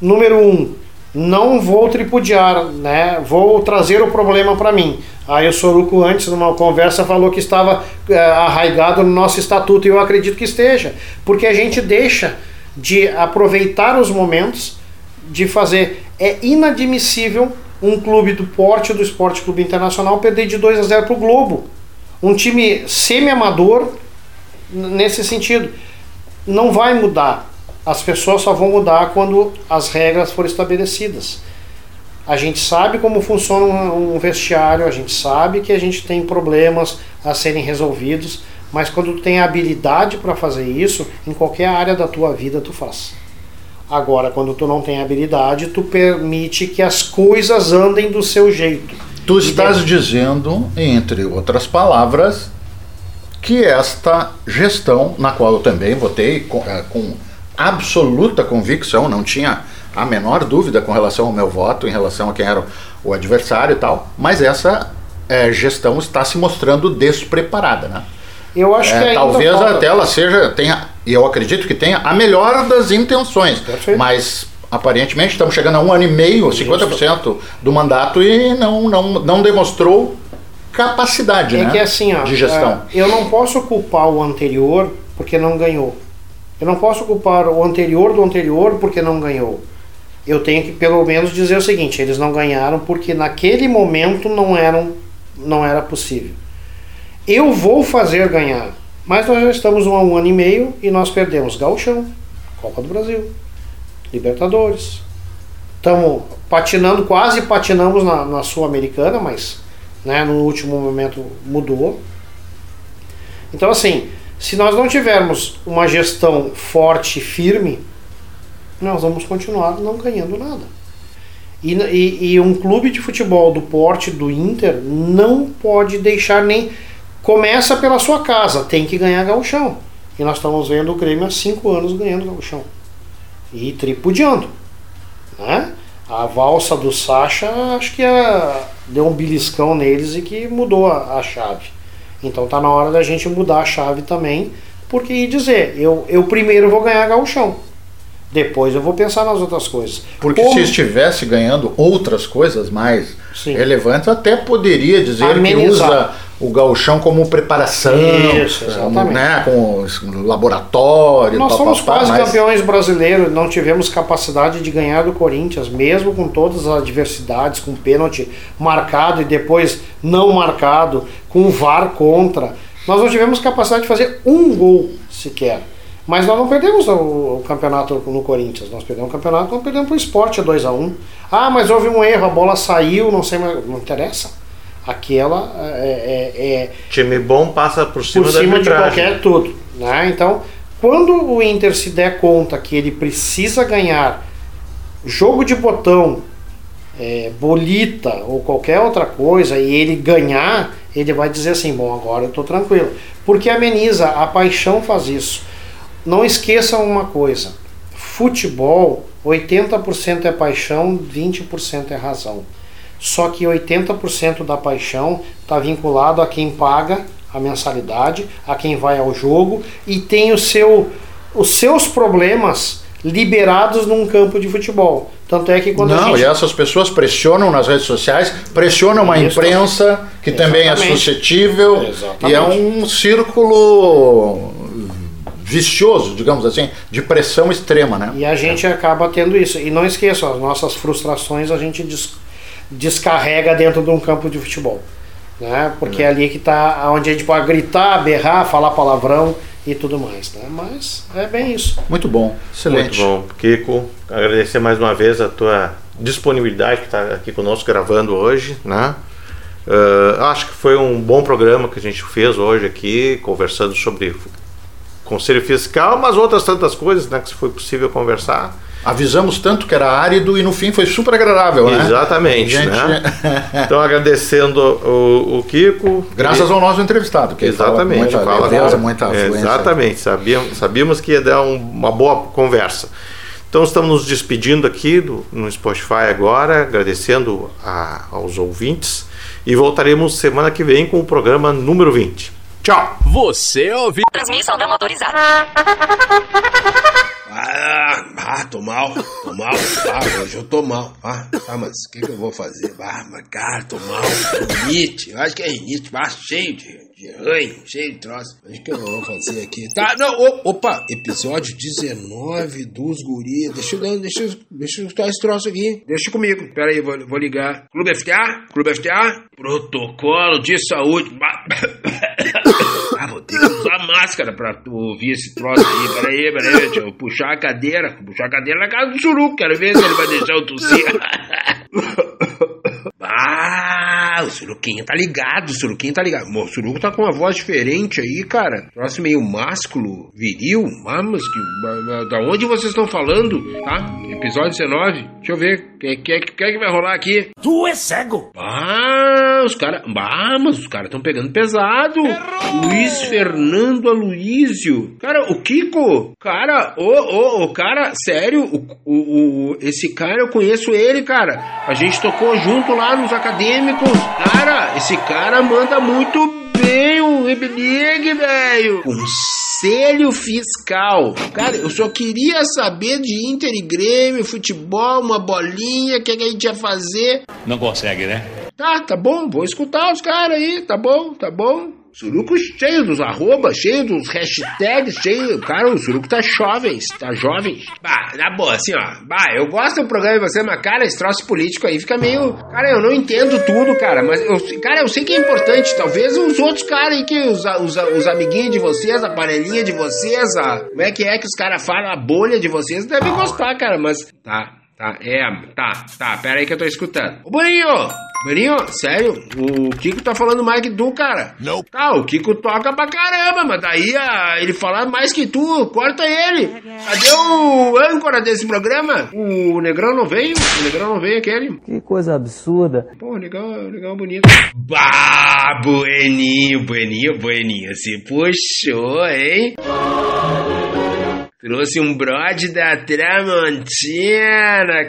número um, não vou tripudiar, né? Vou trazer o problema para mim. Aí o Soruco antes numa conversa falou que estava é, arraigado no nosso estatuto e eu acredito que esteja, porque a gente deixa de aproveitar os momentos de fazer é inadmissível um clube do porte do Esporte Clube Internacional perder de 2 a 0 para o Globo. Um time semi-amador nesse sentido. Não vai mudar. As pessoas só vão mudar quando as regras forem estabelecidas. A gente sabe como funciona um vestiário, a gente sabe que a gente tem problemas a serem resolvidos, mas quando tu tem habilidade para fazer isso, em qualquer área da tua vida tu faz. Agora, quando tu não tem habilidade, tu permite que as coisas andem do seu jeito. Tu estás dizendo, entre outras palavras, que esta gestão, na qual eu também votei com, é, com absoluta convicção, não tinha a menor dúvida com relação ao meu voto, em relação a quem era o adversário e tal, mas essa é, gestão está se mostrando despreparada, né? Eu acho é, que talvez falta... até ela seja tenha, e eu acredito que tenha a melhor das intenções, Perfeito. mas aparentemente estamos chegando a um ano e meio, 50% do mandato e não não, não demonstrou capacidade, é né? que assim, ó, de gestão. É, eu não posso culpar o anterior porque não ganhou. Eu não posso culpar o anterior do anterior porque não ganhou. Eu tenho que pelo menos dizer o seguinte: eles não ganharam porque naquele momento não eram não era possível. Eu vou fazer ganhar. Mas nós já estamos há um ano e meio e nós perdemos Gauchão, Copa do Brasil, Libertadores. Estamos patinando, quase patinamos na, na Sul-Americana, mas né, no último momento mudou. Então, assim, se nós não tivermos uma gestão forte e firme, nós vamos continuar não ganhando nada. E, e, e, um clube de futebol do porte do Inter não pode deixar nem Começa pela sua casa, tem que ganhar gauchão. E nós estamos vendo o Grêmio há cinco anos ganhando gauchão. E tripudiando. Né? A valsa do Sacha, acho que é, deu um beliscão neles e que mudou a, a chave. Então tá na hora da gente mudar a chave também, porque e dizer, eu, eu primeiro vou ganhar gauchão. Depois eu vou pensar nas outras coisas. Porque Como... se estivesse ganhando outras coisas mais Sim. relevantes, até poderia dizer Amenizar. que usa o gauchão como preparação, Isso, né, com laboratório. Nós somos quase mas... campeões brasileiros, não tivemos capacidade de ganhar do Corinthians, mesmo com todas as adversidades, com pênalti marcado e depois não marcado, com VAR contra. Nós não tivemos capacidade de fazer um gol sequer. Mas nós não perdemos o, o, campeonato no Corinthians, nós perdemos o campeonato, nós perdemos para o esporte 2 a 1 um. Ah, mas houve um erro, a bola saiu, não sei, mas não interessa. Aquela é, é, é time bom passa por cima, por cima de qualquer tudo, né? Então, quando o Inter se der conta que ele precisa ganhar jogo de botão, é, bolita ou qualquer outra coisa e ele ganhar, ele vai dizer assim: bom, agora eu estou tranquilo. Porque ameniza, a paixão faz isso. Não esqueçam uma coisa: futebol, 80% é paixão, 20% é razão. Só que 80% da paixão está vinculado a quem paga a mensalidade, a quem vai ao jogo e tem o seu, os seus problemas liberados num campo de futebol. Tanto é que quando Não, gente... e essas pessoas pressionam nas redes sociais, pressionam a imprensa, que Exatamente. também é suscetível, Exatamente. e é um círculo vicioso, digamos assim, de pressão extrema, né? E a gente acaba tendo isso. E não esqueça, as nossas frustrações a gente descarrega dentro de um campo de futebol. Né? Porque é ali que está onde a gente pode gritar, berrar, falar palavrão e tudo mais, né? Mas é bem isso. Muito bom, excelente. Muito bom, Kiko. Agradecer mais uma vez a tua disponibilidade que está aqui conosco gravando hoje, né? Uh, acho que foi um bom programa que a gente fez hoje aqui, conversando sobre conselho fiscal, mas outras tantas coisas né, que foi possível conversar. Avisamos tanto que era árido e no fim foi super agradável, né? Exatamente, gente... né? então agradecendo o, o, Kiko. Graças ao nosso entrevistado, que exatamente, muita fala leveza, muita afluência. Exatamente, sabíamos, sabíamos que ia dar um, uma boa conversa. Então estamos nos despedindo aqui do, no Spotify agora, agradecendo a, aos ouvintes e voltaremos semana que vem com o programa número 20. Tchau! Você ouviu? Transmissão não autorizada. Ah, ah, tô mal, tô mal. Ah, hoje eu tô mal. Ah, tá, mas o que, que eu vou fazer? Ah, mas cara, tô mal. Rinite, eu acho que é rinite. Ah, cheio de, de ranho, cheio de troço. O que eu vou fazer aqui? Tá, não, opa, episódio 19 dos guris. Deixa eu, deixa, eu, deixa eu escutar esse troço aqui. Deixa comigo. Pera aí, vou, vou ligar. Clube FTA? Clube FTA? Protocolo de saúde. Ter que usar máscara pra ouvir esse troço aí. Pera aí, pera aí, deixa eu puxar a cadeira. Puxar a cadeira na casa do Suruco. Quero ver se ele vai deixar eu tossir. Ah, o Suruquinho tá ligado, o Suruquinho tá ligado. o Suruco tá com uma voz diferente aí, cara. Troço meio másculo, viril. Vamos, que, da onde vocês estão falando, tá? Episódio 19. Deixa eu ver. O que, que, que, que vai rolar aqui? Tu é cego! Ah, os caras. Ah, mas os caras estão pegando pesado. Errou! Luiz Fernando Aloísio. Cara, o Kiko. Cara, ô, ô, ô, cara, sério, o, o, o, esse cara eu conheço ele, cara. A gente tocou junto lá nos acadêmicos. Cara, esse cara manda muito bem o Rebelig, velho. Conselho Fiscal. Cara, eu só queria saber de Inter e Grêmio, futebol, uma bolinha, o que, que a gente ia fazer. Não consegue, né? Tá, tá bom, vou escutar os caras aí, tá bom, tá bom. Suruco cheio dos arroba, cheio dos hashtags, cheio. Cara, o Suruco tá jovem, tá jovem. Bah, na boa, assim, ó. Bah, eu gosto do programa de você, mas, cara, esse troço político aí fica meio. Cara, eu não entendo tudo, cara. Mas, eu, cara, eu sei que é importante. Talvez os outros caras aí que os, os, os amiguinhos de vocês, a panelinha de vocês, a. Como é que é que os caras falam? A bolha de vocês devem gostar, cara. Mas. Tá, tá, é, tá, tá. Pera aí que eu tô escutando. Ô, Boninho! Maninho, sério, o Kiko tá falando mais que tu, cara. Não. Tá, o Kiko toca pra caramba, mas daí a, ele falar mais que tu, corta ele. Cadê o âncora desse programa? O Negrão não veio? O Negrão não veio aquele? Que coisa absurda. Pô, legal, legal, bonito. Bah, bueninho, bueninho, bueninho. Se puxou, hein? Trouxe um brode da Tramontina.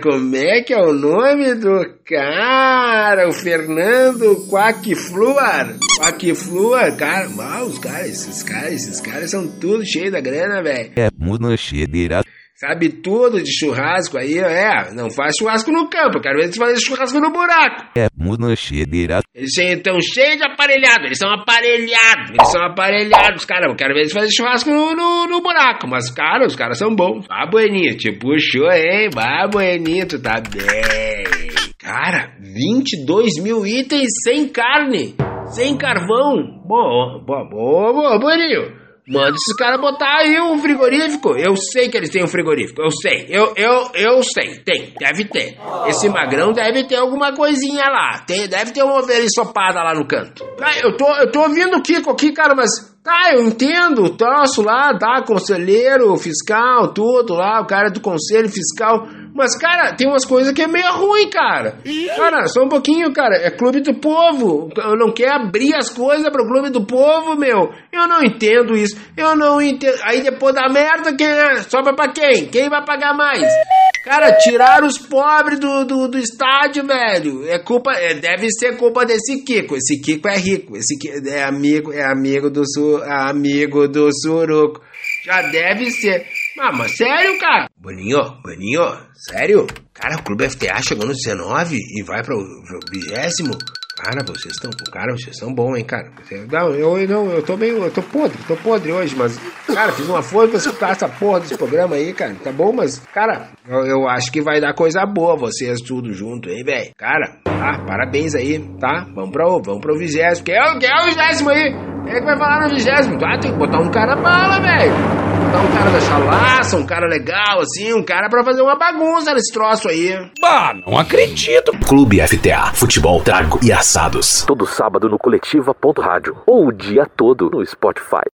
Como é que é o nome do cara? O Fernando Quackfluar. Quackfluar, cara. Mal, os caras, esses caras, esses caras são tudo cheio da grana, velho. É, monochedeira. Sabe tudo de churrasco aí, é. Não faz churrasco no campo, quero ver eles fazem churrasco no buraco. É, monochedeira. Eles estão cheios de aparelhado, eles são aparelhados, eles são aparelhados, cara. Eu quero ver eles fazem churrasco no, no, no, buraco. Mas, cara, os caras são bons. Ah, Bueninho, te puxou, hein? Ah, Bueninho, tu tá bem. Cara, 22 mil itens sem carne, sem carvão. Boa, boa, boa, boa, Bueninho. Manda esses caras botar aí um frigorífico. Eu sei que eles têm um frigorífico. Eu sei. Eu, eu, eu sei. Tem. Deve ter. Esse magrão deve ter alguma coisinha lá. Tem, deve ter uma ovelha ensopada lá no canto. Eu tô, eu tô ouvindo o Kiko aqui, cara, mas. Tá, eu entendo o troço lá, tá? Conselheiro fiscal, tudo lá, o cara do conselho fiscal. Mas, cara, tem umas coisas que é meio ruim, cara. Cara, só um pouquinho, cara. É clube do povo. Eu não quero abrir as coisas pro clube do povo, meu. Eu não entendo isso. Eu não entendo. Aí depois da merda, quem é? Sobra pra quem? Quem vai pagar mais? Cara, tirar os pobres do, do, do estádio, velho. É culpa. É, deve ser culpa desse Kiko. Esse Kiko é rico. Esse Kiko é amigo, é amigo do su, é amigo do Suruco. Já deve ser. Ah, mas sério, cara? Boninho, Boninho, sério? Cara, o Clube FTA chegou no 19 e vai pro, pro 20? Cara, vocês estão. Cara, vocês são bons, hein, cara. Não, eu não, eu tô meio. Eu tô podre, tô podre hoje, mas. Cara, fiz uma força pra escutar essa porra desse programa aí, cara. Tá bom, mas. Cara, eu, eu acho que vai dar coisa boa vocês tudo junto, hein, velho. Cara, ah, parabéns aí, tá? Vamos pro, vamos pro vigésimo. Quem é, quem é o vigésimo aí? Quem é que vai falar no vigésimo? Ah, tem que botar um cara bala, velho. Botar um cara da chalaça, um cara legal, assim, um cara pra fazer uma bagunça nesse troço aí. Bah, não acredito. Clube FTA, futebol, trago e assados. Todo sábado no coletiva.rádio ou o dia todo no Spotify.